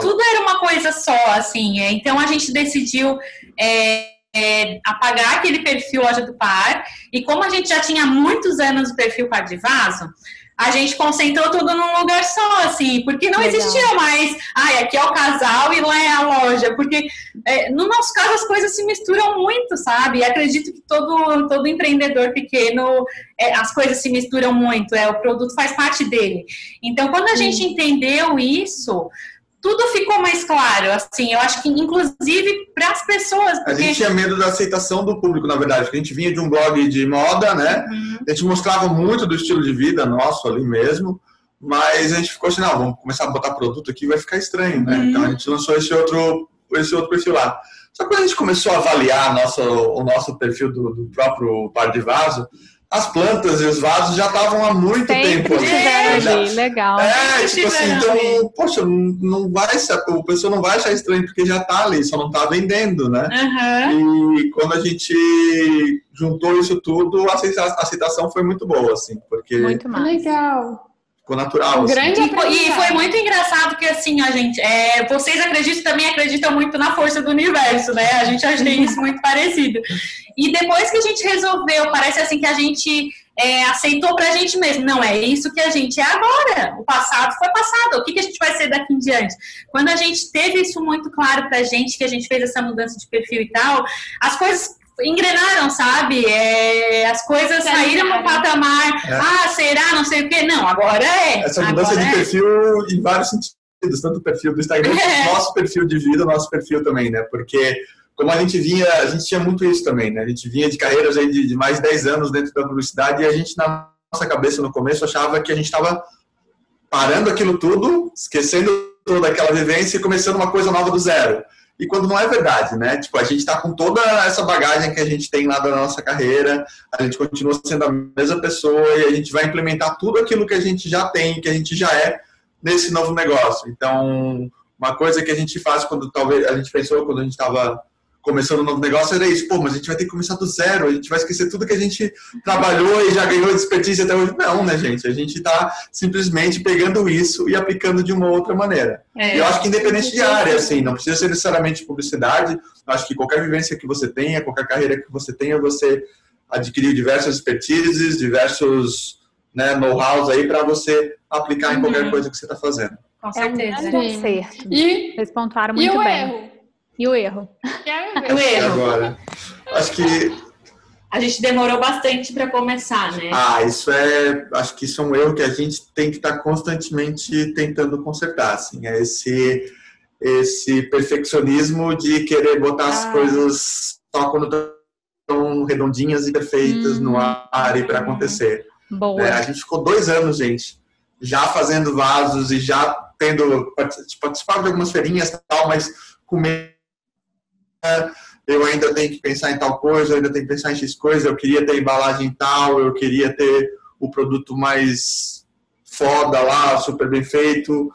Tudo era uma coisa só, assim. É, então a gente decidiu. É, é, apagar aquele perfil Loja do Par. E como a gente já tinha muitos anos o perfil Par de Vaso, a gente concentrou tudo num lugar só, assim, porque não Legal. existia mais, ah, aqui é o casal e lá é a loja, porque é, no nosso caso as coisas se misturam muito, sabe? E acredito que todo, todo empreendedor pequeno, é, as coisas se misturam muito, é, o produto faz parte dele. Então, quando a Sim. gente entendeu isso, tudo ficou mais claro, assim, eu acho que inclusive para as pessoas. Porque... A gente tinha medo da aceitação do público, na verdade, porque a gente vinha de um blog de moda, né? Uhum. A gente mostrava muito do estilo de vida nosso ali mesmo, mas a gente ficou assim, não, vamos começar a botar produto aqui, vai ficar estranho, né? Uhum. Então a gente lançou esse outro, esse outro perfil lá. Só que quando a gente começou a avaliar nosso, o nosso perfil do, do próprio par de vaso, as plantas e os vasos já estavam há muito Sempre tempo. Estiveram já, ali, legal. É, tipo assim, então, poxa, não vai o pessoal não vai achar estranho porque já está ali, só não está vendendo, né? Uhum. E quando a gente juntou isso tudo, a aceitação foi muito boa, assim, porque. Muito mais. Legal ficou natural. Um assim. grande e, foi, e foi muito engraçado que assim, a gente, é, vocês acreditam também acreditam muito na força do universo, né? A gente tem isso <laughs> muito parecido. E depois que a gente resolveu, parece assim que a gente é, aceitou pra gente mesmo. Não, é isso que a gente é agora. O passado foi passado. O que, que a gente vai ser daqui em diante? Quando a gente teve isso muito claro pra gente, que a gente fez essa mudança de perfil e tal, as coisas engrenaram, sabe? É, as coisas saíram no patamar. É. Ah, será? Não sei o quê. Não, agora é. Essa mudança agora de é. perfil em vários sentidos, tanto o perfil do Instagram quanto <laughs> o nosso perfil de vida, nosso perfil também, né? Porque como a gente vinha, a gente tinha muito isso também, né? A gente vinha de carreiras aí de, de mais de 10 anos dentro da publicidade e a gente, na nossa cabeça, no começo, achava que a gente estava parando aquilo tudo, esquecendo toda aquela vivência e começando uma coisa nova do zero. E quando não é verdade, né? Tipo, a gente está com toda essa bagagem que a gente tem lá da nossa carreira, a gente continua sendo a mesma pessoa e a gente vai implementar tudo aquilo que a gente já tem, que a gente já é nesse novo negócio. Então, uma coisa que a gente faz quando talvez a gente pensou quando a gente estava começando um novo negócio era isso, pô, mas a gente vai ter que começar do zero, a gente vai esquecer tudo que a gente trabalhou e já ganhou de expertise até hoje. Não, né, gente? A gente está simplesmente pegando isso e aplicando de uma outra maneira. É, eu acho que independente de área, assim, não precisa ser necessariamente publicidade, eu acho que qualquer vivência que você tenha, qualquer carreira que você tenha, você adquiriu diversas expertises, diversos né, know-hows aí para você aplicar em qualquer uhum. coisa que você está fazendo. Com certeza. É um certo. E, Vocês pontuaram muito e o bem. Erro? E o erro? É o erro. Agora, acho que a gente demorou bastante para começar, né? Ah, isso é, acho que isso é um erro que a gente tem que estar tá constantemente tentando consertar, assim, é esse esse perfeccionismo de querer botar ah. as coisas só quando estão redondinhas e perfeitas hum. no ar e para acontecer. Boa. É, a gente ficou dois anos, gente, já fazendo vasos e já tendo participado de algumas feirinhas e tal, mas com eu ainda tenho que pensar em tal coisa, eu ainda tenho que pensar em X coisa, eu queria ter embalagem tal, eu queria ter o produto mais foda lá, super bem feito.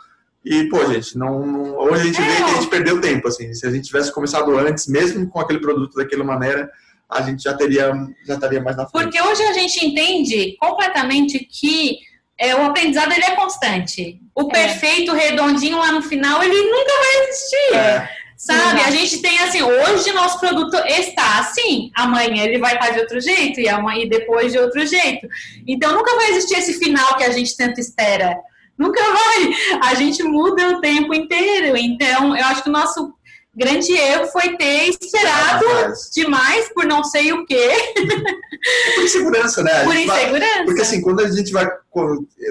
E, pô, gente, não, não hoje a gente é. vê que a gente perdeu tempo, assim. Se a gente tivesse começado antes, mesmo com aquele produto daquela maneira, a gente já teria, já estaria mais na frente. Porque hoje a gente entende completamente que é, o aprendizado ele é constante. O é. perfeito, redondinho lá no final, ele nunca vai existir. É. Sabe? Exato. A gente tem assim, hoje nosso produto está assim, amanhã ele vai estar de outro jeito e amanhã e depois de outro jeito. Então nunca vai existir esse final que a gente tanto espera. Nunca <laughs> vai. A gente muda o tempo inteiro. Então, eu acho que o nosso grande erro foi ter esperado demais por não sei o quê. Por insegurança, né? Por insegurança. Vai, porque assim, quando a gente vai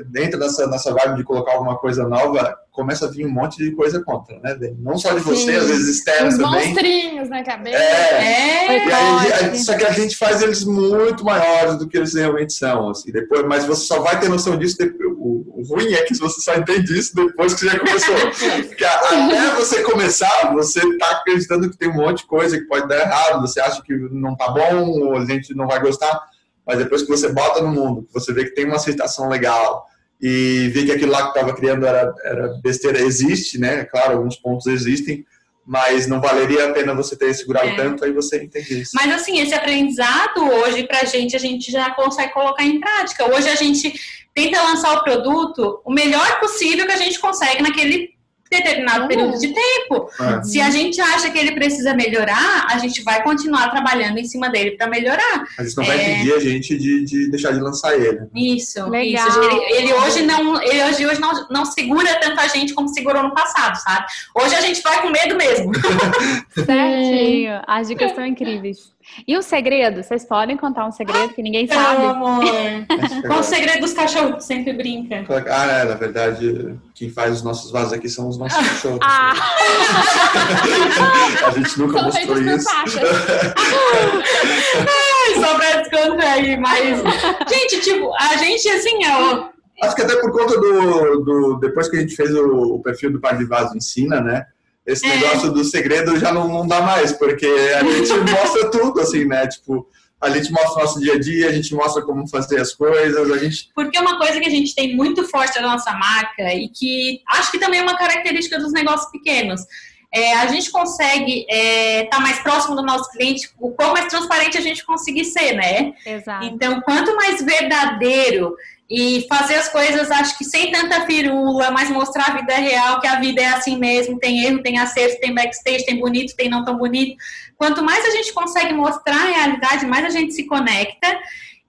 dentro dessa, nessa vibe de colocar alguma coisa nova, começa a vir um monte de coisa contra, né? Não só de você, Sim. às vezes externas também. monstrinhos na cabeça. É. é. Aí, só que a gente faz eles muito maiores do que eles realmente são, assim. Depois, mas você só vai ter noção disso. O, o ruim é que você só entende isso depois que já começou. <laughs> Porque até você começar, você tá acreditando que tem um monte de coisa que pode dar errado. Você acha que não tá bom, ou a gente não vai gostar. Mas depois que você bota no mundo, que você vê que tem uma aceitação legal, e vi que aquilo lá que estava criando era, era besteira. Existe, né? Claro, alguns pontos existem, mas não valeria a pena você ter segurado é. tanto, aí você entende isso. Mas assim, esse aprendizado hoje pra gente, a gente já consegue colocar em prática. Hoje a gente tenta lançar o produto o melhor possível que a gente consegue naquele determinado período de tempo. É. Se a gente acha que ele precisa melhorar, a gente vai continuar trabalhando em cima dele para melhorar. A gente não é... vai impedir a gente de, de, deixar de lançar ele. Isso, Legal. isso. Ele, ele, hoje não, ele hoje, hoje não, não segura tanto a gente como segurou no passado, sabe? Hoje a gente vai com medo mesmo. <laughs> Certinho. As dicas são incríveis. E um segredo? Vocês podem contar um segredo que ninguém sabe? amor. Qual o segredo dos cachorros que sempre brinca? Ah, é, na verdade, quem faz os nossos vasos aqui são os nossos cachorros. Ah. <laughs> a gente nunca mostrou isso. Só pra descontrair, mas. Gente, tipo, a gente assim, ó. Acho que até por conta do. do depois que a gente fez o, o perfil do Pai de Vaso Ensina, né? Esse é. negócio do segredo já não, não dá mais, porque a gente <laughs> mostra tudo, assim, né? Tipo, a gente mostra o nosso dia a dia, a gente mostra como fazer as coisas, a gente... Porque é uma coisa que a gente tem muito forte na nossa marca e que acho que também é uma característica dos negócios pequenos. É, a gente consegue estar é, tá mais próximo do nosso cliente, o quão mais transparente a gente conseguir ser, né? Exato. Então, quanto mais verdadeiro e fazer as coisas, acho que sem tanta firula, mas mostrar a vida real, que a vida é assim mesmo, tem erro, tem acerto, tem backstage, tem bonito, tem não tão bonito. Quanto mais a gente consegue mostrar a realidade, mais a gente se conecta.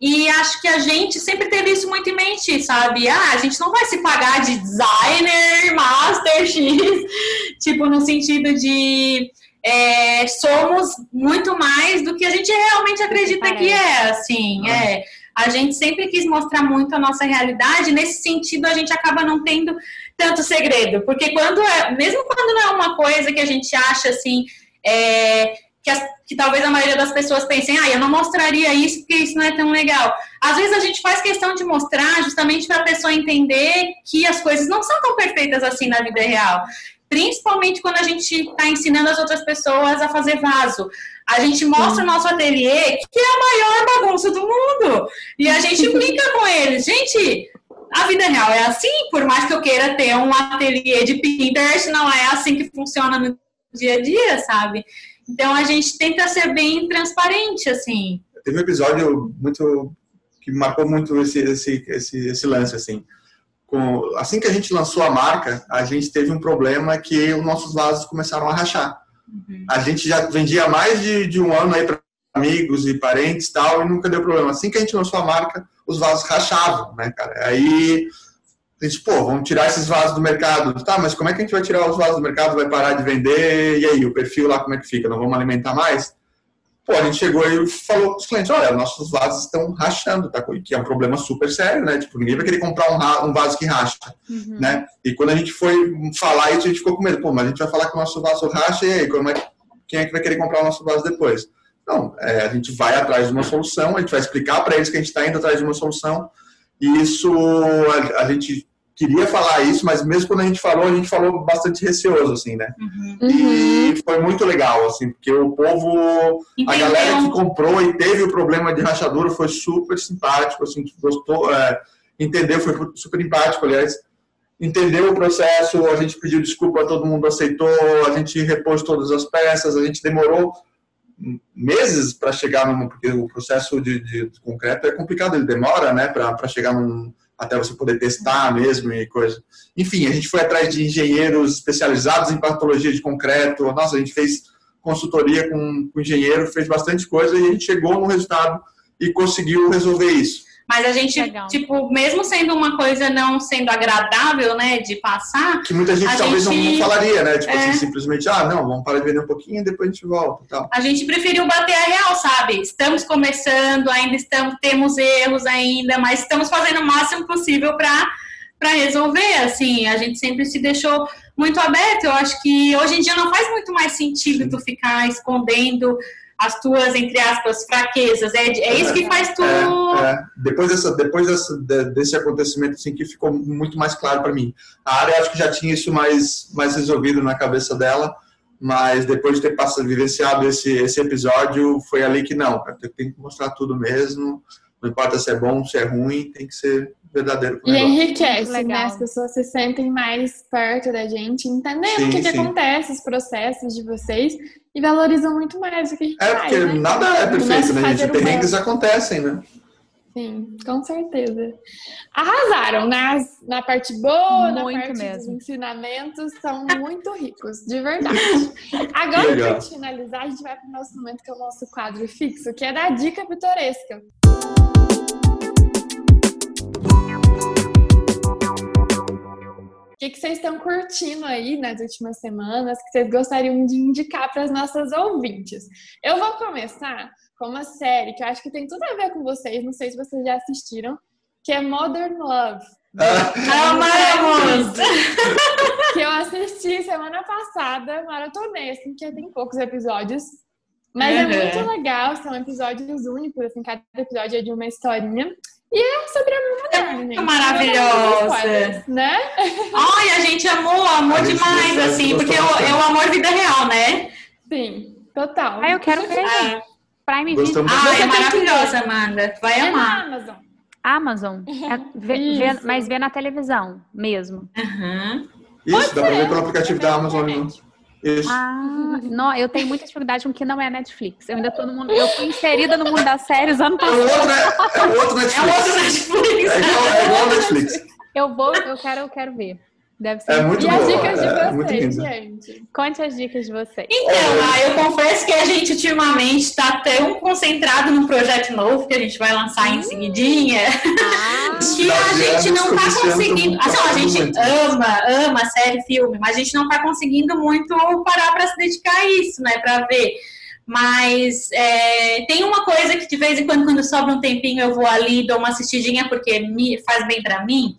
E acho que a gente sempre teve isso muito em mente, sabe? Ah, a gente não vai se pagar de designer, master X, <laughs> tipo, no sentido de é, somos muito mais do que a gente realmente acredita que é, assim, é a gente sempre quis mostrar muito a nossa realidade, nesse sentido a gente acaba não tendo tanto segredo, porque quando é, mesmo quando não é uma coisa que a gente acha assim, é, que, as, que talvez a maioria das pessoas pensem, ah, eu não mostraria isso porque isso não é tão legal. Às vezes a gente faz questão de mostrar justamente para a pessoa entender que as coisas não são tão perfeitas assim na vida real. Principalmente quando a gente está ensinando as outras pessoas a fazer vaso. A gente mostra o nosso ateliê, que é a maior bagunça do mundo. E a gente brinca com eles. Gente, a vida real é assim, por mais que eu queira ter um ateliê de Pinterest, não é assim que funciona no dia a dia, sabe? Então a gente tenta ser bem transparente, assim. Teve um episódio muito que marcou muito esse, esse, esse, esse lance, assim. Com, assim que a gente lançou a marca, a gente teve um problema que os nossos vasos começaram a rachar. Uhum. A gente já vendia mais de, de um ano aí para amigos e parentes tal, e nunca deu problema. Assim que a gente lançou a marca, os vasos rachavam, né, cara? Aí a gente, pô, vamos tirar esses vasos do mercado. Tá, mas como é que a gente vai tirar os vasos do mercado? Vai parar de vender? E aí, o perfil lá, como é que fica? Não vamos alimentar mais? Pô, a gente chegou e falou para os clientes, olha, nossos vasos estão rachando, tá? Que é um problema super sério, né? Tipo, ninguém vai querer comprar um, um vaso que racha, uhum. né? E quando a gente foi falar isso, a gente ficou com medo. Pô, mas a gente vai falar que o nosso vaso racha e aí, como é, quem é que vai querer comprar o nosso vaso depois? Não, é, a gente vai atrás de uma solução, a gente vai explicar para eles que a gente está indo atrás de uma solução e isso a, a gente queria falar isso, mas mesmo quando a gente falou, a gente falou bastante receoso, assim, né? Uhum. E foi muito legal, assim, porque o povo, Entendeu. a galera que comprou e teve o problema de rachadura foi super simpático, assim, gostou, é, entendeu, foi super empático, aliás, entendeu o processo, a gente pediu desculpa, todo mundo aceitou, a gente repôs todas as peças, a gente demorou meses para chegar num, porque o processo de, de, concreto é complicado, ele demora, né, para chegar num, até você poder testar mesmo e coisa. Enfim, a gente foi atrás de engenheiros especializados em patologia de concreto. Nossa, a gente fez consultoria com, com engenheiro, fez bastante coisa e a gente chegou no resultado e conseguiu resolver isso. Mas a gente, Legal. tipo, mesmo sendo uma coisa não sendo agradável, né, de passar. Que muita gente talvez gente, não, falaria, né? Tipo assim, é... assim, simplesmente, ah, não, vamos parar de vender um pouquinho e depois a gente volta. Tal. A gente preferiu bater a real, sabe? Estamos começando, ainda estamos, temos erros ainda, mas estamos fazendo o máximo possível para para resolver, assim, a gente sempre se deixou muito aberto. Eu acho que hoje em dia não faz muito mais sentido tu ficar escondendo as tuas, entre aspas, fraquezas. É, é isso que faz tu. É, é. Depois, dessa, depois dessa, desse acontecimento, assim, que ficou muito mais claro para mim. A área acho que já tinha isso mais, mais resolvido na cabeça dela, mas depois de ter passado, vivenciado esse, esse episódio, foi ali que não, tem que mostrar tudo mesmo. Não importa se é bom, se é ruim, tem que ser verdadeiro. E enriquece, né? As pessoas se sentem mais perto da gente, entendendo sim, o que, que acontece, os processos de vocês, e valorizam muito mais o que a gente É, faz, porque né? nada é perfeito, né, gente? Perrengues acontecem, né? Sim, com certeza. Arrasaram nas, na parte boa, muito na parte mesmo. dos ensinamentos, são muito ricos, de verdade. <laughs> Agora, para finalizar, a gente vai para o nosso momento, que é o nosso quadro fixo, que é da dica pitoresca. Que, que vocês estão curtindo aí nas últimas semanas, que vocês gostariam de indicar para as nossas ouvintes. Eu vou começar com uma série que eu acho que tem tudo a ver com vocês, não sei se vocês já assistiram, que é Modern Love. <laughs> Amamos! <laughs> que eu assisti semana passada, maratonei, assim, que tem poucos episódios. Mas uhum. é muito legal, são episódios únicos, assim, cada episódio é de uma historinha. E é sobre amor moderno, gente. Maravilhosa. né? <laughs> Ai, a gente amou, amou demais, assim, porque é o, é amor vida real, né? Sim, total. Ah, eu quero ver. Ah. Prime Video. Ah, é maravilhosa, Amanda. Vai é amar. Amazon. Amazon. É, vê, vê, mas vê na televisão mesmo. Uhum. Isso, dá pra ver pelo aplicativo da Amazon. Né? Isso. Ah, não, eu tenho muita dificuldade com o que não é Netflix. Eu ainda tô no mundo. Eu fui inserida no mundo das séries ano passado. É outro, é, é outro Netflix. É outro Netflix. É igual, é igual Netflix. Eu vou, eu quero, eu quero ver. Deve ser. É muito e boa. as dicas de é, vocês, gente? Conte as dicas de vocês. Então, ah, eu confesso que a gente ultimamente está tão concentrado num projeto novo que a gente vai lançar em seguidinha ah, <laughs> que a gente não está conseguindo. Assim, a gente ama, ama série, filme, mas a gente não está conseguindo muito parar para se dedicar a isso, né? Para ver. Mas é, tem uma coisa que de vez em quando, quando sobra um tempinho, eu vou ali dou uma assistidinha porque me faz bem para mim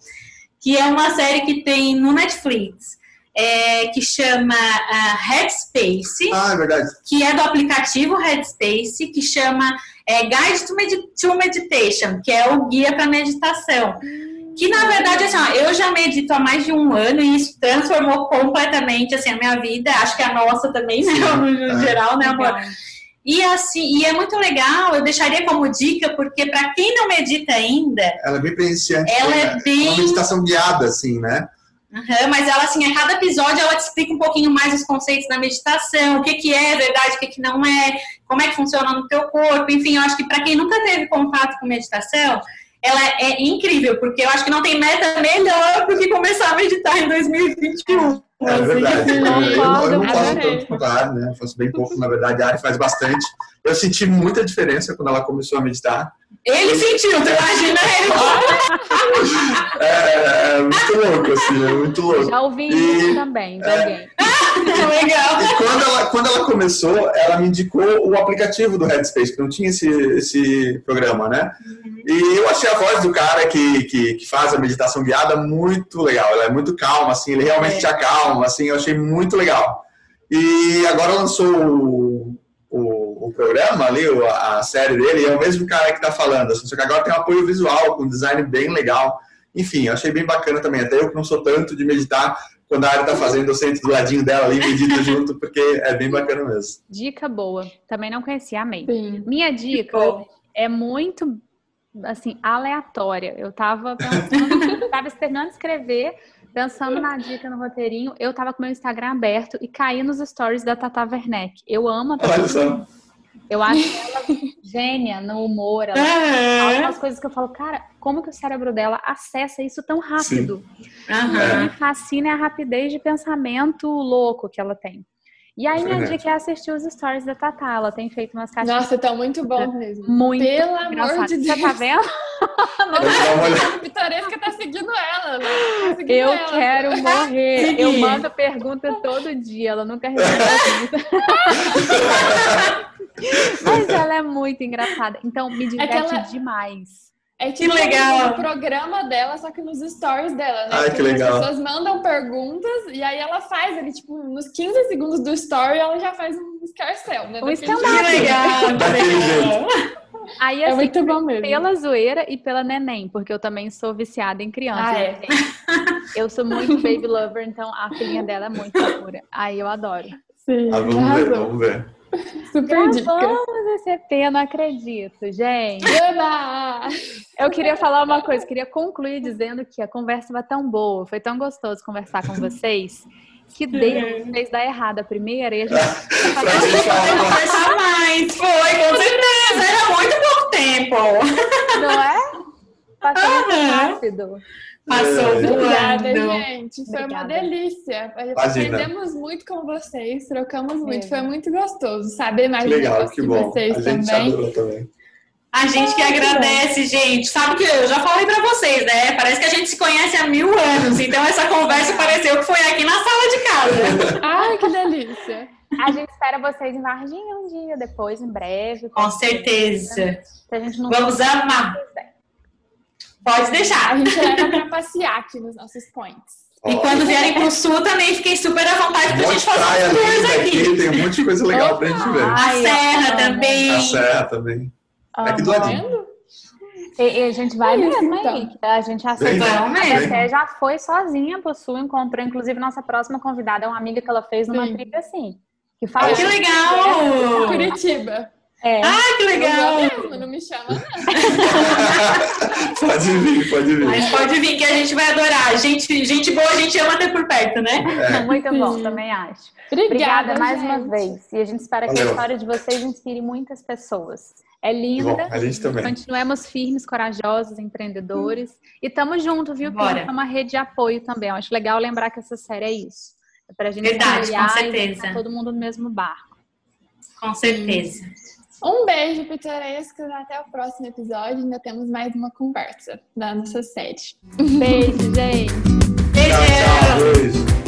que é uma série que tem no Netflix. é, que chama uh, Headspace. Ah, é verdade. Que é do aplicativo Headspace, que chama é, Guide to, Medi to Meditation, que é o guia para meditação. Que na verdade, assim, ó, eu já medito há mais de um ano e isso transformou completamente assim, a minha vida, acho que a nossa também, né, <laughs> no é. geral, né, amor? E assim, e é muito legal, eu deixaria como dica, porque para quem não medita ainda. Ela é bem presenciante. Ela né? é bem. Uma meditação guiada, assim, né? Uhum, mas ela, assim, a cada episódio ela te explica um pouquinho mais os conceitos da meditação, o que, que é verdade, o que, que não é, como é que funciona no teu corpo, enfim, eu acho que para quem nunca teve contato com meditação, ela é incrível, porque eu acho que não tem meta melhor do que começar a meditar em 2021. É verdade. Eu, eu, eu não faço tanto quanto a Ari, né? Eu faço bem pouco, na verdade. A Ari faz bastante. Eu senti muita diferença quando ela começou a meditar. Ele sentiu, tu imagina ele. é, é, muito louco, assim, é muito louco. Já ouvi e, isso também, de é, alguém. <laughs> Legal. E quando ela, quando ela começou, ela me indicou o aplicativo do Headspace, que não tinha esse, esse programa, né? Uhum. E eu achei a voz do cara que, que, que, faz a meditação guiada muito legal. Ela é muito calma, assim, ele realmente te acalma, assim, eu achei muito legal. E agora lançou o, programa ali, a, a, série dele, e é o mesmo cara que tá falando, assim, só que agora tem um apoio visual, com um design bem legal. Enfim, eu achei bem bacana também. Até eu que não sou tanto de meditar, quando a Ari tá fazendo, eu sento do ladinho dela ali, medito <laughs> junto, porque é bem bacana mesmo. Dica boa. Também não conhecia, amei. Sim. Minha dica é muito, assim, aleatória. Eu tava pensando, <laughs> tava terminando de escrever, pensando na dica no roteirinho, eu tava com meu Instagram aberto e caí nos stories da Tata Werneck. Eu amo a Tata Olha só. Eu acho <laughs> ela gênia no humor. Ela é. algumas coisas que eu falo, cara, como que o cérebro dela acessa isso tão rápido? Uhum. Me fascina a rapidez de pensamento louco que ela tem. E aí, minha dica é assistir os stories da Tatá. Ela tem feito umas caixinhas. Nossa, tá muito bom mesmo. Muito. Pelo amor de Deus. Você tá vendo? <laughs> a Pitoresca tá seguindo ela. Né? Tá seguindo eu ela. quero morrer. Eu mando pergunta todo dia. Ela nunca responde. <laughs> Mas ela é muito engraçada. Então, me diverte é ela... demais. É tipo que legal. o programa dela, só que nos stories dela, né? Ai, que legal. As pessoas mandam perguntas e aí ela faz ali, tipo, nos 15 segundos do story, ela já faz um escarcel, né? Um stand Que legal, Aí, é assim, é muito bom mesmo. pela zoeira e pela neném, porque eu também sou viciada em criança. Ah, é. <laughs> Eu sou muito baby lover, então a filhinha dela é muito pura. Aí eu adoro. Sim. Ah, vamos ver, vamos ver. <laughs> Super dica. Vamos esse EP, não acredito, gente. Eba! Eu queria falar uma coisa, queria concluir dizendo que a conversa foi tão boa, foi tão gostoso conversar com vocês, que deu fez dar errado a primeira e a gente <laughs> conversar mais. Foi, com certeza, era muito pouco tempo. Não é? Passou uhum. rápido. Passou Obrigada, gente. Foi Obrigada. uma delícia. Aprendemos muito com vocês, trocamos muito. É. Foi muito gostoso saber mais que legal, que bom. vocês a gente também. também. A gente que agradece, gente. Sabe que eu já falei para vocês, né? Parece que a gente se conhece há mil anos. Então essa conversa pareceu que foi aqui na sala de casa. <laughs> Ai, que delícia. A gente espera vocês em Varginha um dia depois, em breve. Com certeza. Vamos amar. Pode deixar. A gente leva pra passear aqui nos nossos points. E quando vierem pro sul também fiquem super à vontade pra gente fazer um tours aqui. aqui. Tem um monte de coisa legal pra gente ver. A serra também. A serra também. Ah, aqui do ladinho. E, e, a gente vai é mesmo, então. A gente aceitou. A já foi sozinha pro sul, encontrou inclusive nossa próxima convidada, é uma amiga que ela fez numa Sim. trilha assim. Que fala. que legal! Curitiba. É. Ah, que legal! Mesmo, não me chama, não. <laughs> pode vir, pode vir. Mas pode vir, que a gente vai adorar. Gente, gente boa, a gente ama ter por perto, né? É. Muito bom, também acho. Obrigada, Obrigada mais gente. uma vez. E a gente espera Valeu. que a história de vocês inspire muitas pessoas. É linda. Bom, a gente também. Continuemos firmes, corajosos, empreendedores. Hum. E tamo junto, viu? Bora. Porque é uma rede de apoio também. Eu acho legal lembrar que essa série é isso. É pra gente Verdade, com certeza. todo mundo no mesmo barco. Com certeza. Um beijo, pitorescos. Até o próximo episódio. Ainda temos mais uma conversa da nossa sede. Beijo, gente. Beijo. Tchau, tchau, beijo.